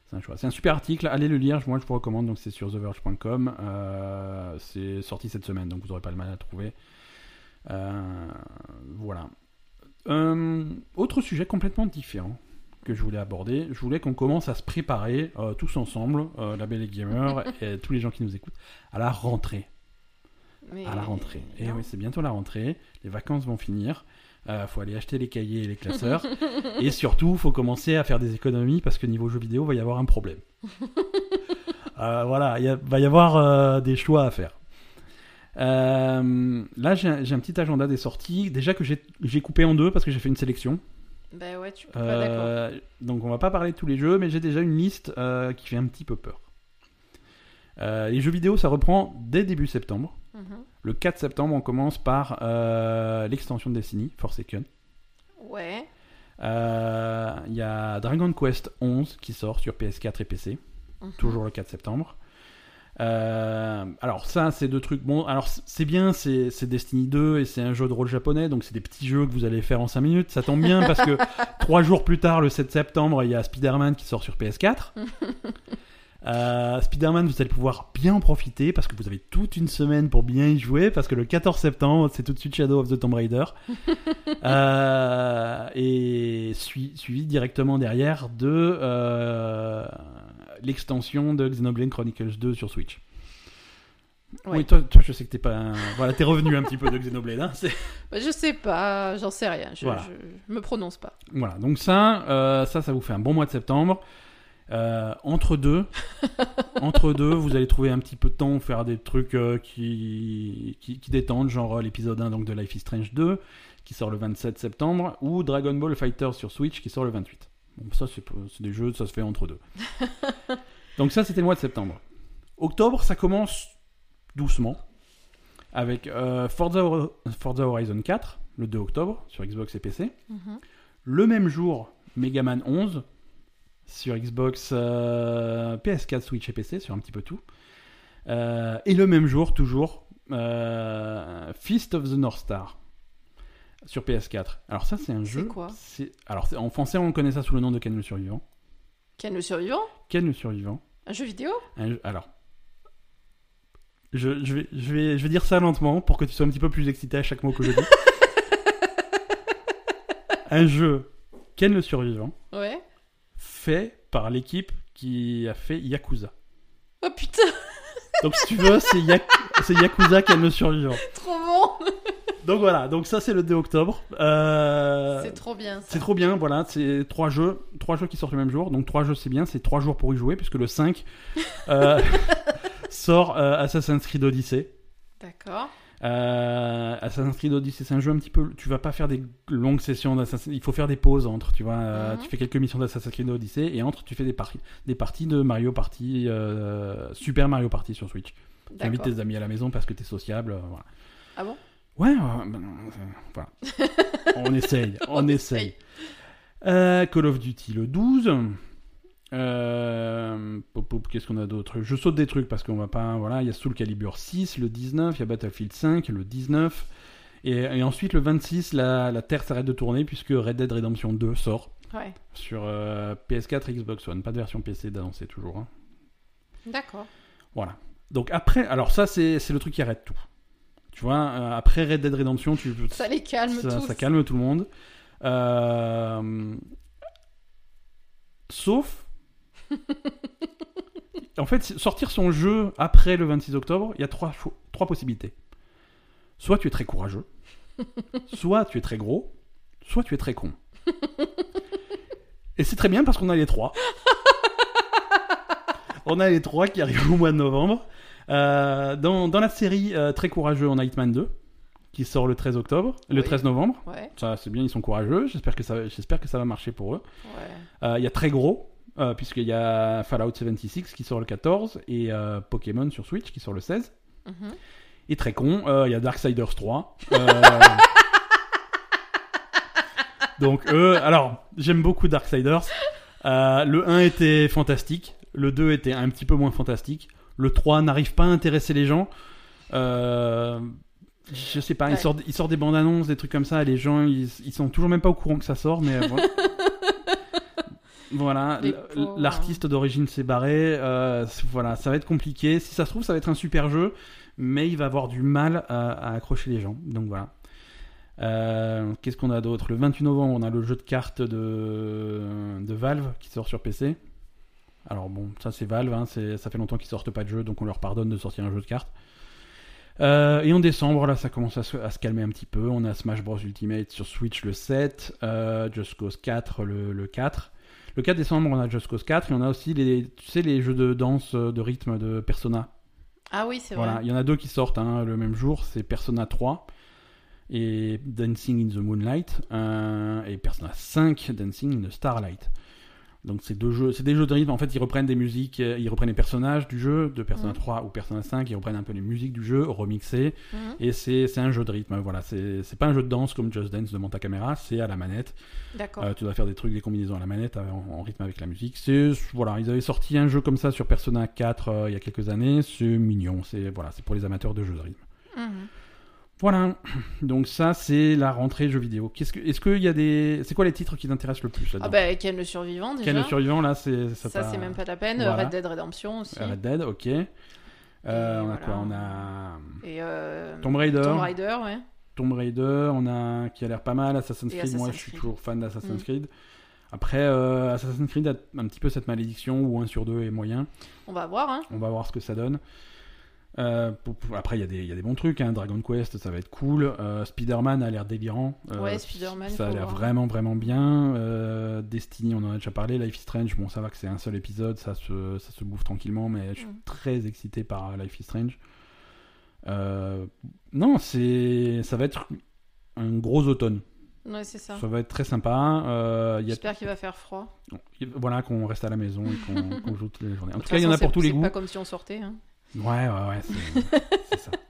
C'est un choix. C'est un super article. Allez le lire. Moi, je vous recommande. Donc, c'est sur theverge.com. Euh, c'est sorti cette semaine, donc vous n'aurez pas le mal à trouver. Euh, voilà. Euh, autre sujet complètement différent que je voulais aborder. Je voulais qu'on commence à se préparer euh, tous ensemble, euh, la Belle et Gamer [LAUGHS] et tous les gens qui nous écoutent, à la rentrée.
mais-
À la rentrée. Et
non.
oui, c'est bientôt la rentrée. Les vacances vont finir. Euh, faut aller acheter les cahiers et les classeurs. [LAUGHS] et surtout, faut commencer à faire des économies parce que niveau jeux vidéo, va y avoir un problème. [LAUGHS] Euh, voilà, il va y avoir des choix à faire. Euh, là, j'ai un, petit agenda des sorties. Déjà que j'ai coupé en deux parce que j'ai fait une sélection.
Ben ouais, tu peux pas, d'accord.
Euh, donc on va pas parler de tous les jeux, mais j'ai déjà une liste euh, qui fait un petit peu peur. Euh, les jeux vidéo, ça reprend dès début septembre.
Mhm.
Le 4 septembre, on commence par l'extension de Destiny, Forsaken.
Ouais.
Il y a Dragon Quest 11 qui sort sur PS4 et PC,
Mhm.
toujours le 4 septembre. Euh, alors ça, c'est deux trucs. Bon, alors c'est bien, c'est Destiny 2 et c'est un jeu de rôle japonais, donc c'est des petits jeux que vous allez faire en 5 minutes. Ça tombe bien parce que [LAUGHS] trois jours plus tard, le 7 septembre, il y a Spider-Man qui sort sur PS4. [LAUGHS] Euh, Spider-Man, vous allez pouvoir bien en profiter parce que vous avez toute une semaine pour bien y jouer parce que le 14 septembre, c'est tout de suite Shadow of the Tomb Raider. [LAUGHS] Euh, et sui- suivi directement derrière de euh, l'extension de Xenoblade Chronicles 2 sur Switch.
Ouais.
Oui, toi, toi, je sais que t'es pas. un- Voilà, t'es revenu un petit peu de Xenoblade. Hein,
Bah, je sais pas, j'en sais rien. Je,
Voilà.
je, je me prononce pas.
voilà, donc ça, euh, ça, ça vous fait un bon mois de septembre. Euh, entre deux, [LAUGHS] entre deux, vous allez trouver un petit peu de temps pour faire des trucs euh, qui, qui, qui détendent, genre l'épisode 1 donc, de Life is Strange 2, qui sort le 27 septembre, ou Dragon Ball Fighter sur Switch, qui sort le 28. Bon, ça, c'est des jeux, ça se fait entre deux. [LAUGHS] donc ça, c'était le mois de septembre. Octobre, ça commence doucement, avec euh, Forza, Hor- Forza Horizon 4, le 2 octobre, sur Xbox et PC.
Mhm.
Le même jour, Mega Man 11 sur Xbox, euh, PS4, Switch et PC, sur un petit peu tout. Euh, et le même jour, toujours, Fist of the North Star sur PS4. Alors ça, c'est un jeu.
quoi
c'est- Alors c'est- en français, on connaît ça sous le nom de Ken le Survivant.
Ken le survivant?
Ken le Survivant.
Un jeu vidéo?
Un jeu- alors, je, je vais, je, vais, je vais dire ça lentement pour que tu sois un petit peu plus excité à chaque mot que je dis. [LAUGHS] un jeu Ken le Survivant
Ouais.
fait par l'équipe qui a fait Yakuza.
Oh putain,
Donc si tu veux, c'est Yak- c'est Yakuza Ken le Survivant. [LAUGHS]
trop
Donc voilà, donc ça c'est le 2 octobre. Euh,
C'est trop bien.
C'est trop bien, voilà, c'est trois jeux, trois jeux qui sortent le même jour. Donc trois jeux c'est bien, c'est trois jours pour y jouer puisque le 5 euh, [LAUGHS] sort euh, Assassin's Creed Odyssey.
D'accord.
Assassin's Creed Odyssey, c'est un jeu un petit peu. Tu vas pas faire des longues sessions d'Assassin's Il faut faire des pauses entre, tu vois.
Mhm.
Tu fais quelques missions d'Assassin's Creed Odyssey et entre, tu fais des, par- des parties de Mario Party, Super Mario Party sur Switch. Tu invites
D'accord.
tes amis à la maison parce que t'es sociable. voilà.
Ah bon?
Ouais, ben, [LAUGHS] on essaye, on,
On
essaye. Euh, Call of Duty le 12. Euh, Qu'est-ce qu'on a d'autre? Je saute des trucs parce qu'on va pas. Voilà, il y a Soul Calibur 6 le 19, il y a Battlefield 5 le 19. Et, et ensuite le 26, la, la Terre s'arrête de tourner puisque Red Dead Redemption 2 sort
Ouais.
sur euh, PS4 Xbox One. Pas de version PC d'annoncer toujours. hein.
D'accord.
Voilà. Donc après, alors ça c'est le truc qui arrête tout. Tu vois, euh, après Red Dead Redemption, tu,
Ça les calme
ça,
tous.
ça calme tout le monde. Euh, Sauf. [LAUGHS] en fait, sortir son jeu après le 26 octobre, il y a trois possibilités. Soit tu es très courageux, [LAUGHS] soit tu es très gros, soit tu es très con. Et c'est très bien parce qu'on a les trois. [LAUGHS] on a les trois qui arrivent au mois de novembre. Euh, dans, dans la série euh, Très courageux, on a Hitman 2 qui sort le 13 octobre, le
Oui.
13 novembre.
Ouais,
Ça, c'est bien, ils sont courageux. J'espère que ça, j'espère que ça va marcher pour eux.
ouais.
Euh, Il y a très gros, euh, puisqu'il y a Fallout 76 qui sort le 14 et euh, Pokémon sur Switch qui sort le 16.
Mhm.
Et très con, euh, il y a Darksiders 3. Euh, [LAUGHS] Donc, eux, alors, j'aime beaucoup Darksiders. Le 1 était fantastique, le 2 était un petit peu moins fantastique, le 3 n'arrive pas à intéresser les gens. Euh, je sais pas, il, sort, il sort des bandes annonces, des trucs comme ça, et les gens, ils, ils sont toujours même pas au courant que ça sort, mais [LAUGHS] voilà. L'artiste d'origine s'est barré. euh, voilà, ça va être compliqué. Si ça se trouve, ça va être un super jeu, mais il va avoir du mal à, à accrocher les gens. Donc voilà. Euh, Qu'est-ce qu'on a d'autre? Le 28 novembre, on a le jeu de cartes de, de Valve qui sort sur PC. Alors bon, ça c'est Valve, hein, ça fait longtemps qu'ils sortent pas de jeu, donc on leur pardonne de sortir un jeu de cartes. Euh, et en décembre, là, ça commence à se, à se calmer un petit peu. On a Smash Bros Ultimate sur Switch le 7, euh, Just Cause 4 le, le 4. Le 4 décembre, on a Just Cause 4 et on a aussi les, tu sais, les jeux de danse, euh, de rythme de Persona.
Ah oui, c'est
Voilà,
vrai.
il y en a deux qui sortent hein, le même jour, c'est Persona 3 et Dancing in the Moonlight euh, et Persona 5 Dancing in the Starlight. Donc c'est deux jeux, c'est des jeux de rythme. En fait, ils reprennent des musiques, euh, ils reprennent les personnages du jeu de Persona
Mhm.
3 ou Persona 5, ils reprennent un peu les musiques du jeu remixées
Mhm.
et c'est un jeu de rythme. Voilà, c'est pas un jeu de danse comme Just Dance devant ta caméra, c'est à la manette.
D'accord.
Euh, tu dois faire des trucs, des combinaisons à la manette euh, en, en rythme avec la musique. C'est voilà, ils avaient sorti un jeu comme ça sur Persona 4 euh, il y a quelques années. C'est mignon. C'est voilà, c'est pour les amateurs de jeux de rythme.
Mhm.
Voilà. Donc ça, c'est la rentrée jeux vidéo. Qu'est-ce que, est-ce qu'il y a des, c'est quoi les titres qui t'intéressent le plus
Ah
là-dedans
bah, Ken le survivant déjà.
Ken le survivant là, c'est ça.
Ça, c'est même pas la peine.
Voilà.
Red Dead Redemption aussi.
Red Dead, ok. Euh, on a quoi On a
Et euh,
Tomb Raider.
Tomb Raider, ouais.
Tomb Raider, on a qui a l'air pas mal, Assassin's
Et
Creed, moi je suis toujours fan d'Assassin's
Mm.
Creed. Après, euh, Assassin's Creed a un petit peu cette malédiction où 1 sur 2 est moyen.
On va voir, hein.
On va voir ce que ça donne. Euh, pour- pour- après, il y, a des- il y a des bons trucs. Hein. Dragon Quest, ça va être cool. Euh, Spider-Man a l'air délirant. Euh,
Ouais, Spider-Man,
Ça a l'air vraiment, vraiment bien. Euh, Destiny, on en a déjà parlé. Life is Strange, bon, ça va que c'est un seul épisode. Ça se, ça se bouffe tranquillement, mais je suis
Mm.
très excité par Life is Strange. Non, c'est, ça va être un gros automne.
Ouais, c'est ça.
Ça va être très sympa. Euh,
J'espère qu'il va faire froid.
voilà, qu'on reste à la maison et qu'on, [LAUGHS] joue toutes les journées. En
De
tout cas, il y en a pour
c'est-
tous les
c'est
goûts.
pas comme si on sortait, hein.
Ouais, ouais, ouais, c'est, ça. [LAUGHS]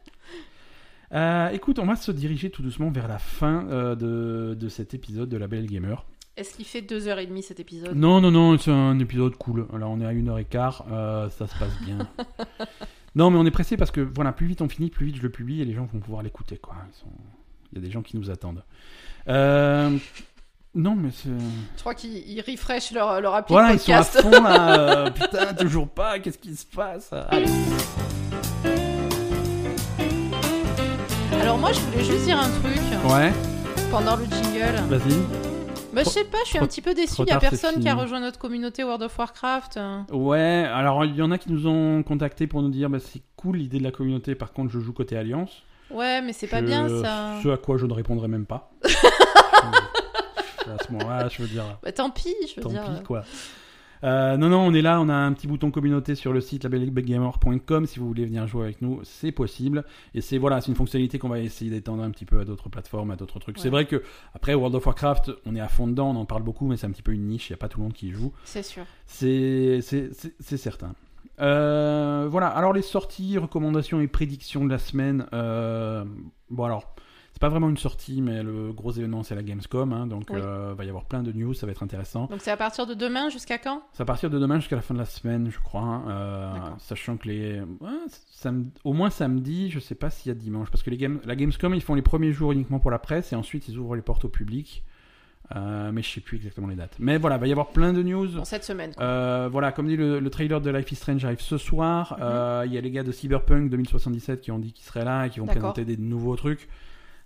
Euh, écoute, on va se diriger tout doucement vers la fin euh, de, de cet épisode de La Belle Gamer.
Est-ce qu'il fait 2h30 cet épisode?
Non, non, non, c'est un épisode cool. Là, on est à une heure et quart, euh, ça se passe bien. [LAUGHS] non, mais on est pressé parce que voilà, plus vite on finit, plus vite je le publie et les gens vont pouvoir l'écouter, quoi. Ils sont- Il y a des gens qui nous attendent. Non, mais c'est.
Je crois qu'ils ils refresh leur, leur appli
Voilà, ils sont à
podcast.
fond là. euh, [LAUGHS] putain, toujours pas. Qu'est-ce qui se passe? Allez.
Alors moi, je voulais juste dire un truc
Ouais,
pendant le jingle.
vas-y.
Bah, je sais pas, je suis un petit peu déçu. Il y a personne qui a rejoint notre communauté World of Warcraft.
Ouais, alors il y en a qui nous ont contactés pour nous dire bah, c'est cool l'idée de la communauté, par contre je joue côté Alliance.
Ouais, mais c'est pas bien ça.
Ce à quoi je ne répondrai même pas. [LAUGHS] [LAUGHS] à ce moment-là, je veux dire,
Bah, tant pis, je veux
tant
dire.
pis quoi. Euh, non, non, on est là, on a un petit bouton communauté sur le site labelgamer.com. Si vous voulez venir jouer avec nous, c'est possible. Et c'est voilà, c'est une fonctionnalité qu'on va essayer d'étendre un petit peu à d'autres plateformes, à d'autres trucs. C'est vrai que après World of Warcraft, on est à fond dedans, on en parle beaucoup, mais c'est un petit peu une niche. Il n'y a pas tout le monde qui y joue.
C'est sûr.
C'est certain. Euh, voilà, alors les sorties, recommandations et prédictions de la semaine. euh, bon, alors, pas vraiment une sortie, mais le gros événement c'est la Gamescom, hein, donc
Oui.
euh, va y avoir plein de news, ça va être intéressant.
Donc c'est à partir de demain jusqu'à quand?
C'est à partir de demain jusqu'à la fin de la semaine, je crois. hein, euh, sachant que les. ouais, sam- au moins samedi, je sais pas s'il y a dimanche. Parce que les game... la Gamescom, ils font les premiers jours uniquement pour la presse et ensuite ils ouvrent les portes au public. Euh, mais je sais plus exactement les dates. Mais voilà, il va y avoir plein de news.
Bon, cette semaine. quoi.
Euh, voilà, comme dit, le, le trailer de Life is Strange arrive ce soir.
Mhm.
Euh, Il y a les gars de Cyberpunk 2077 qui ont dit qu'ils seraient là et qui vont présenter des nouveaux trucs.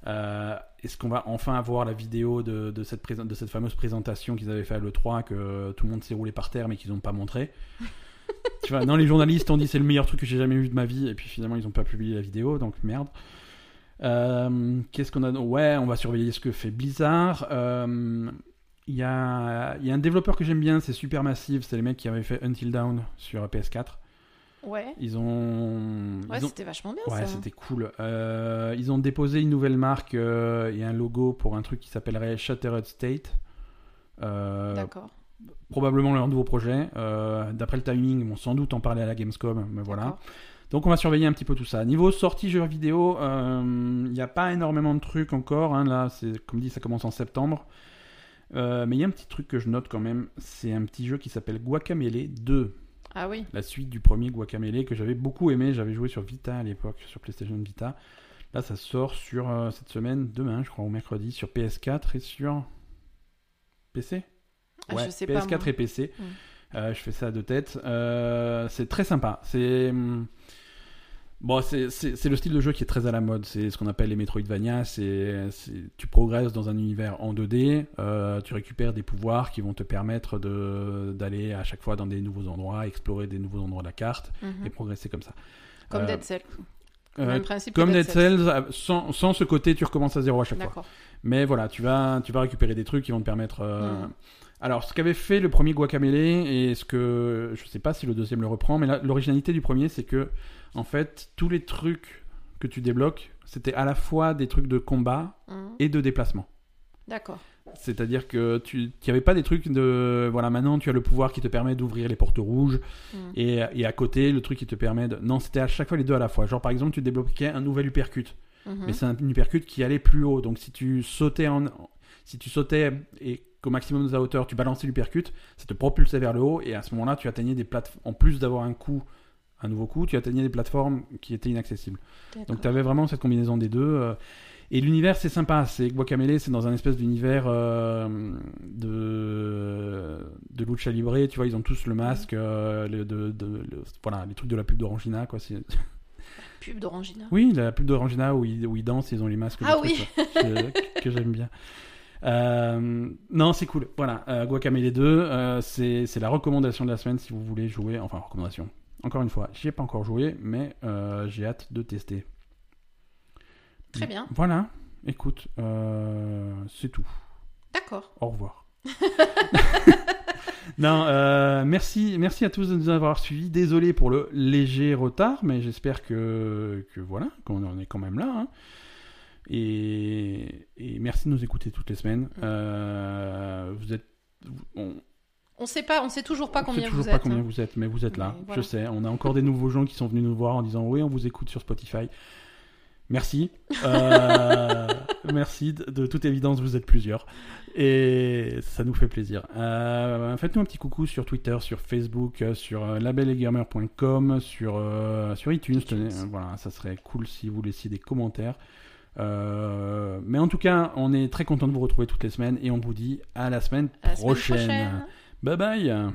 Euh, Est-ce qu'on va enfin avoir la vidéo de, cette, fameuse présentation qu'ils avaient fait à l'E3 que tout le monde s'est roulé par terre mais qu'ils n'ont pas montré? Tu vois, non, les journalistes ont dit c'est le meilleur truc que j'ai jamais vu de ma vie et puis finalement ils n'ont pas publié la vidéo donc merde. Euh, Qu'est-ce qu'on a Ouais, on va surveiller ce que fait Blizzard. Euh, il y, a, un développeur que j'aime bien, c'est Supermassive, c'est les mecs qui avaient fait Until Dawn sur PS4.
Ouais.
Ils ont.
Ouais,
ont-
c'était vachement bien
Ouais,
ça.
c'était cool. Euh, ils ont déposé une nouvelle marque euh, et un logo pour un truc qui s'appellerait Shattered State. Euh,
D'accord.
probablement leur nouveau projet. D'après le timing, ils vont sans doute en parler à la Gamescom, mais voilà. Donc on va surveiller un petit peu tout ça. Niveau sortie jeux vidéo, il n'y a pas énormément de trucs encore. hein. Là, c'est comme dit, ça commence en septembre. Mais il y a un petit truc que je note quand même. C'est un petit jeu qui s'appelle Guacamelee 2.
Ah oui.
La suite du premier Guacamelee que j'avais beaucoup aimé. J'avais joué sur Vita à l'époque, sur PlayStation Vita. Là, ça sort sur euh, cette semaine, demain, je crois, ou mercredi, sur PS4 et sur PC.
Ah,
Ouais,
je sais pas,
PS4
moi.
et PC.
Mm.
Euh, je fais ça de tête. Euh, c'est très sympa. C'est hum, bon, c'est le style de jeu qui est très à la mode. C'est ce qu'on appelle les Metroidvania. C'est tu progresses dans un univers en 2D. euh, tu récupères des pouvoirs qui vont te permettre d'aller à chaque fois dans des nouveaux endroits, explorer des nouveaux endroits de la carte
Mhm.
et progresser comme ça.
Comme
Euh,
Dead Cell.
Euh, comme
Dead
Dead Cells, euh, sans, sans ce côté, tu recommences à zéro à chaque fois. Mais voilà, tu vas, tu vas récupérer des trucs qui vont te permettre.
Mhm.
Alors, ce qu'avait fait le premier Guacamelee et ce que je sais pas si le deuxième le reprend, mais l'originalité du premier, c'est que en fait, tous les trucs que tu débloques, c'était à la fois des trucs de combat
Mhm.
et de déplacement.
D'accord.
C'est-à-dire que tu n'y avait pas des trucs de voilà maintenant tu as le pouvoir qui te permet d'ouvrir les portes rouges
Mhm.
et, et à côté le truc qui te permet de non c'était à chaque fois les deux à la fois genre par exemple tu débloquais un nouvel uppercut
Mhm.
mais c'est un uppercut qui allait plus haut. Donc si tu sautais en, si tu sautais et qu'au maximum de ta hauteur, tu balançais l'uppercut, ça te propulsait vers le haut et à ce moment-là, tu atteignais des plateformes. En plus d'avoir un coup, un nouveau coup, tu atteignais des plateformes qui étaient inaccessibles. Donc tu avais vraiment cette combinaison des deux. euh, et l'univers, c'est sympa. C'est Guacamelee, c'est dans un espèce d'univers euh, de de lucha libre. Tu vois, ils ont tous le masque, euh, le- de, de- le- voilà, les trucs de la pub d'Orangina, quoi. [LAUGHS]
Pub d'Orangina.
oui, la pub d'Orangina où ils, où ils dansent, ils ont les masques.
Ah oui.
que, [LAUGHS] que j'aime bien. Euh, non, c'est cool. Voilà, Guacamelee 2, euh, c'est c'est la recommandation de la semaine si vous voulez jouer. Enfin, recommandation. Encore une fois, j'y ai pas encore joué, mais euh, j'ai hâte de tester.
Très bien.
Voilà, écoute, euh, c'est tout.
D'accord.
Au revoir. [LAUGHS] [LAUGHS] non, euh, merci, merci à tous de nous avoir suivis. Désolé pour le léger retard, mais j'espère que, que voilà, qu'on en est quand même là. hein. Et, et merci de nous écouter toutes les semaines. Euh, vous êtes, on,
On sait pas, on sait toujours pas
on sait
combien
toujours
vous
pas
êtes.
combien
hein.
vous êtes, mais vous êtes là.
Mais voilà.
Je sais. On a encore des nouveaux gens qui sont venus nous voir en disant oui, on vous écoute sur Spotify. Merci. Euh, [LAUGHS] merci. De, de toute évidence, vous êtes plusieurs. Et ça nous fait plaisir. Euh, Faites-nous un petit coucou sur Twitter, sur Facebook, euh, sur euh, labellegamer.com, sur, euh, sur iTunes. voilà, ça serait cool si vous laissiez des commentaires. Mais en tout cas, on est très content de vous retrouver toutes les semaines et on vous dit à la semaine
À la semaine
prochaine.
prochaine.
Bye bye.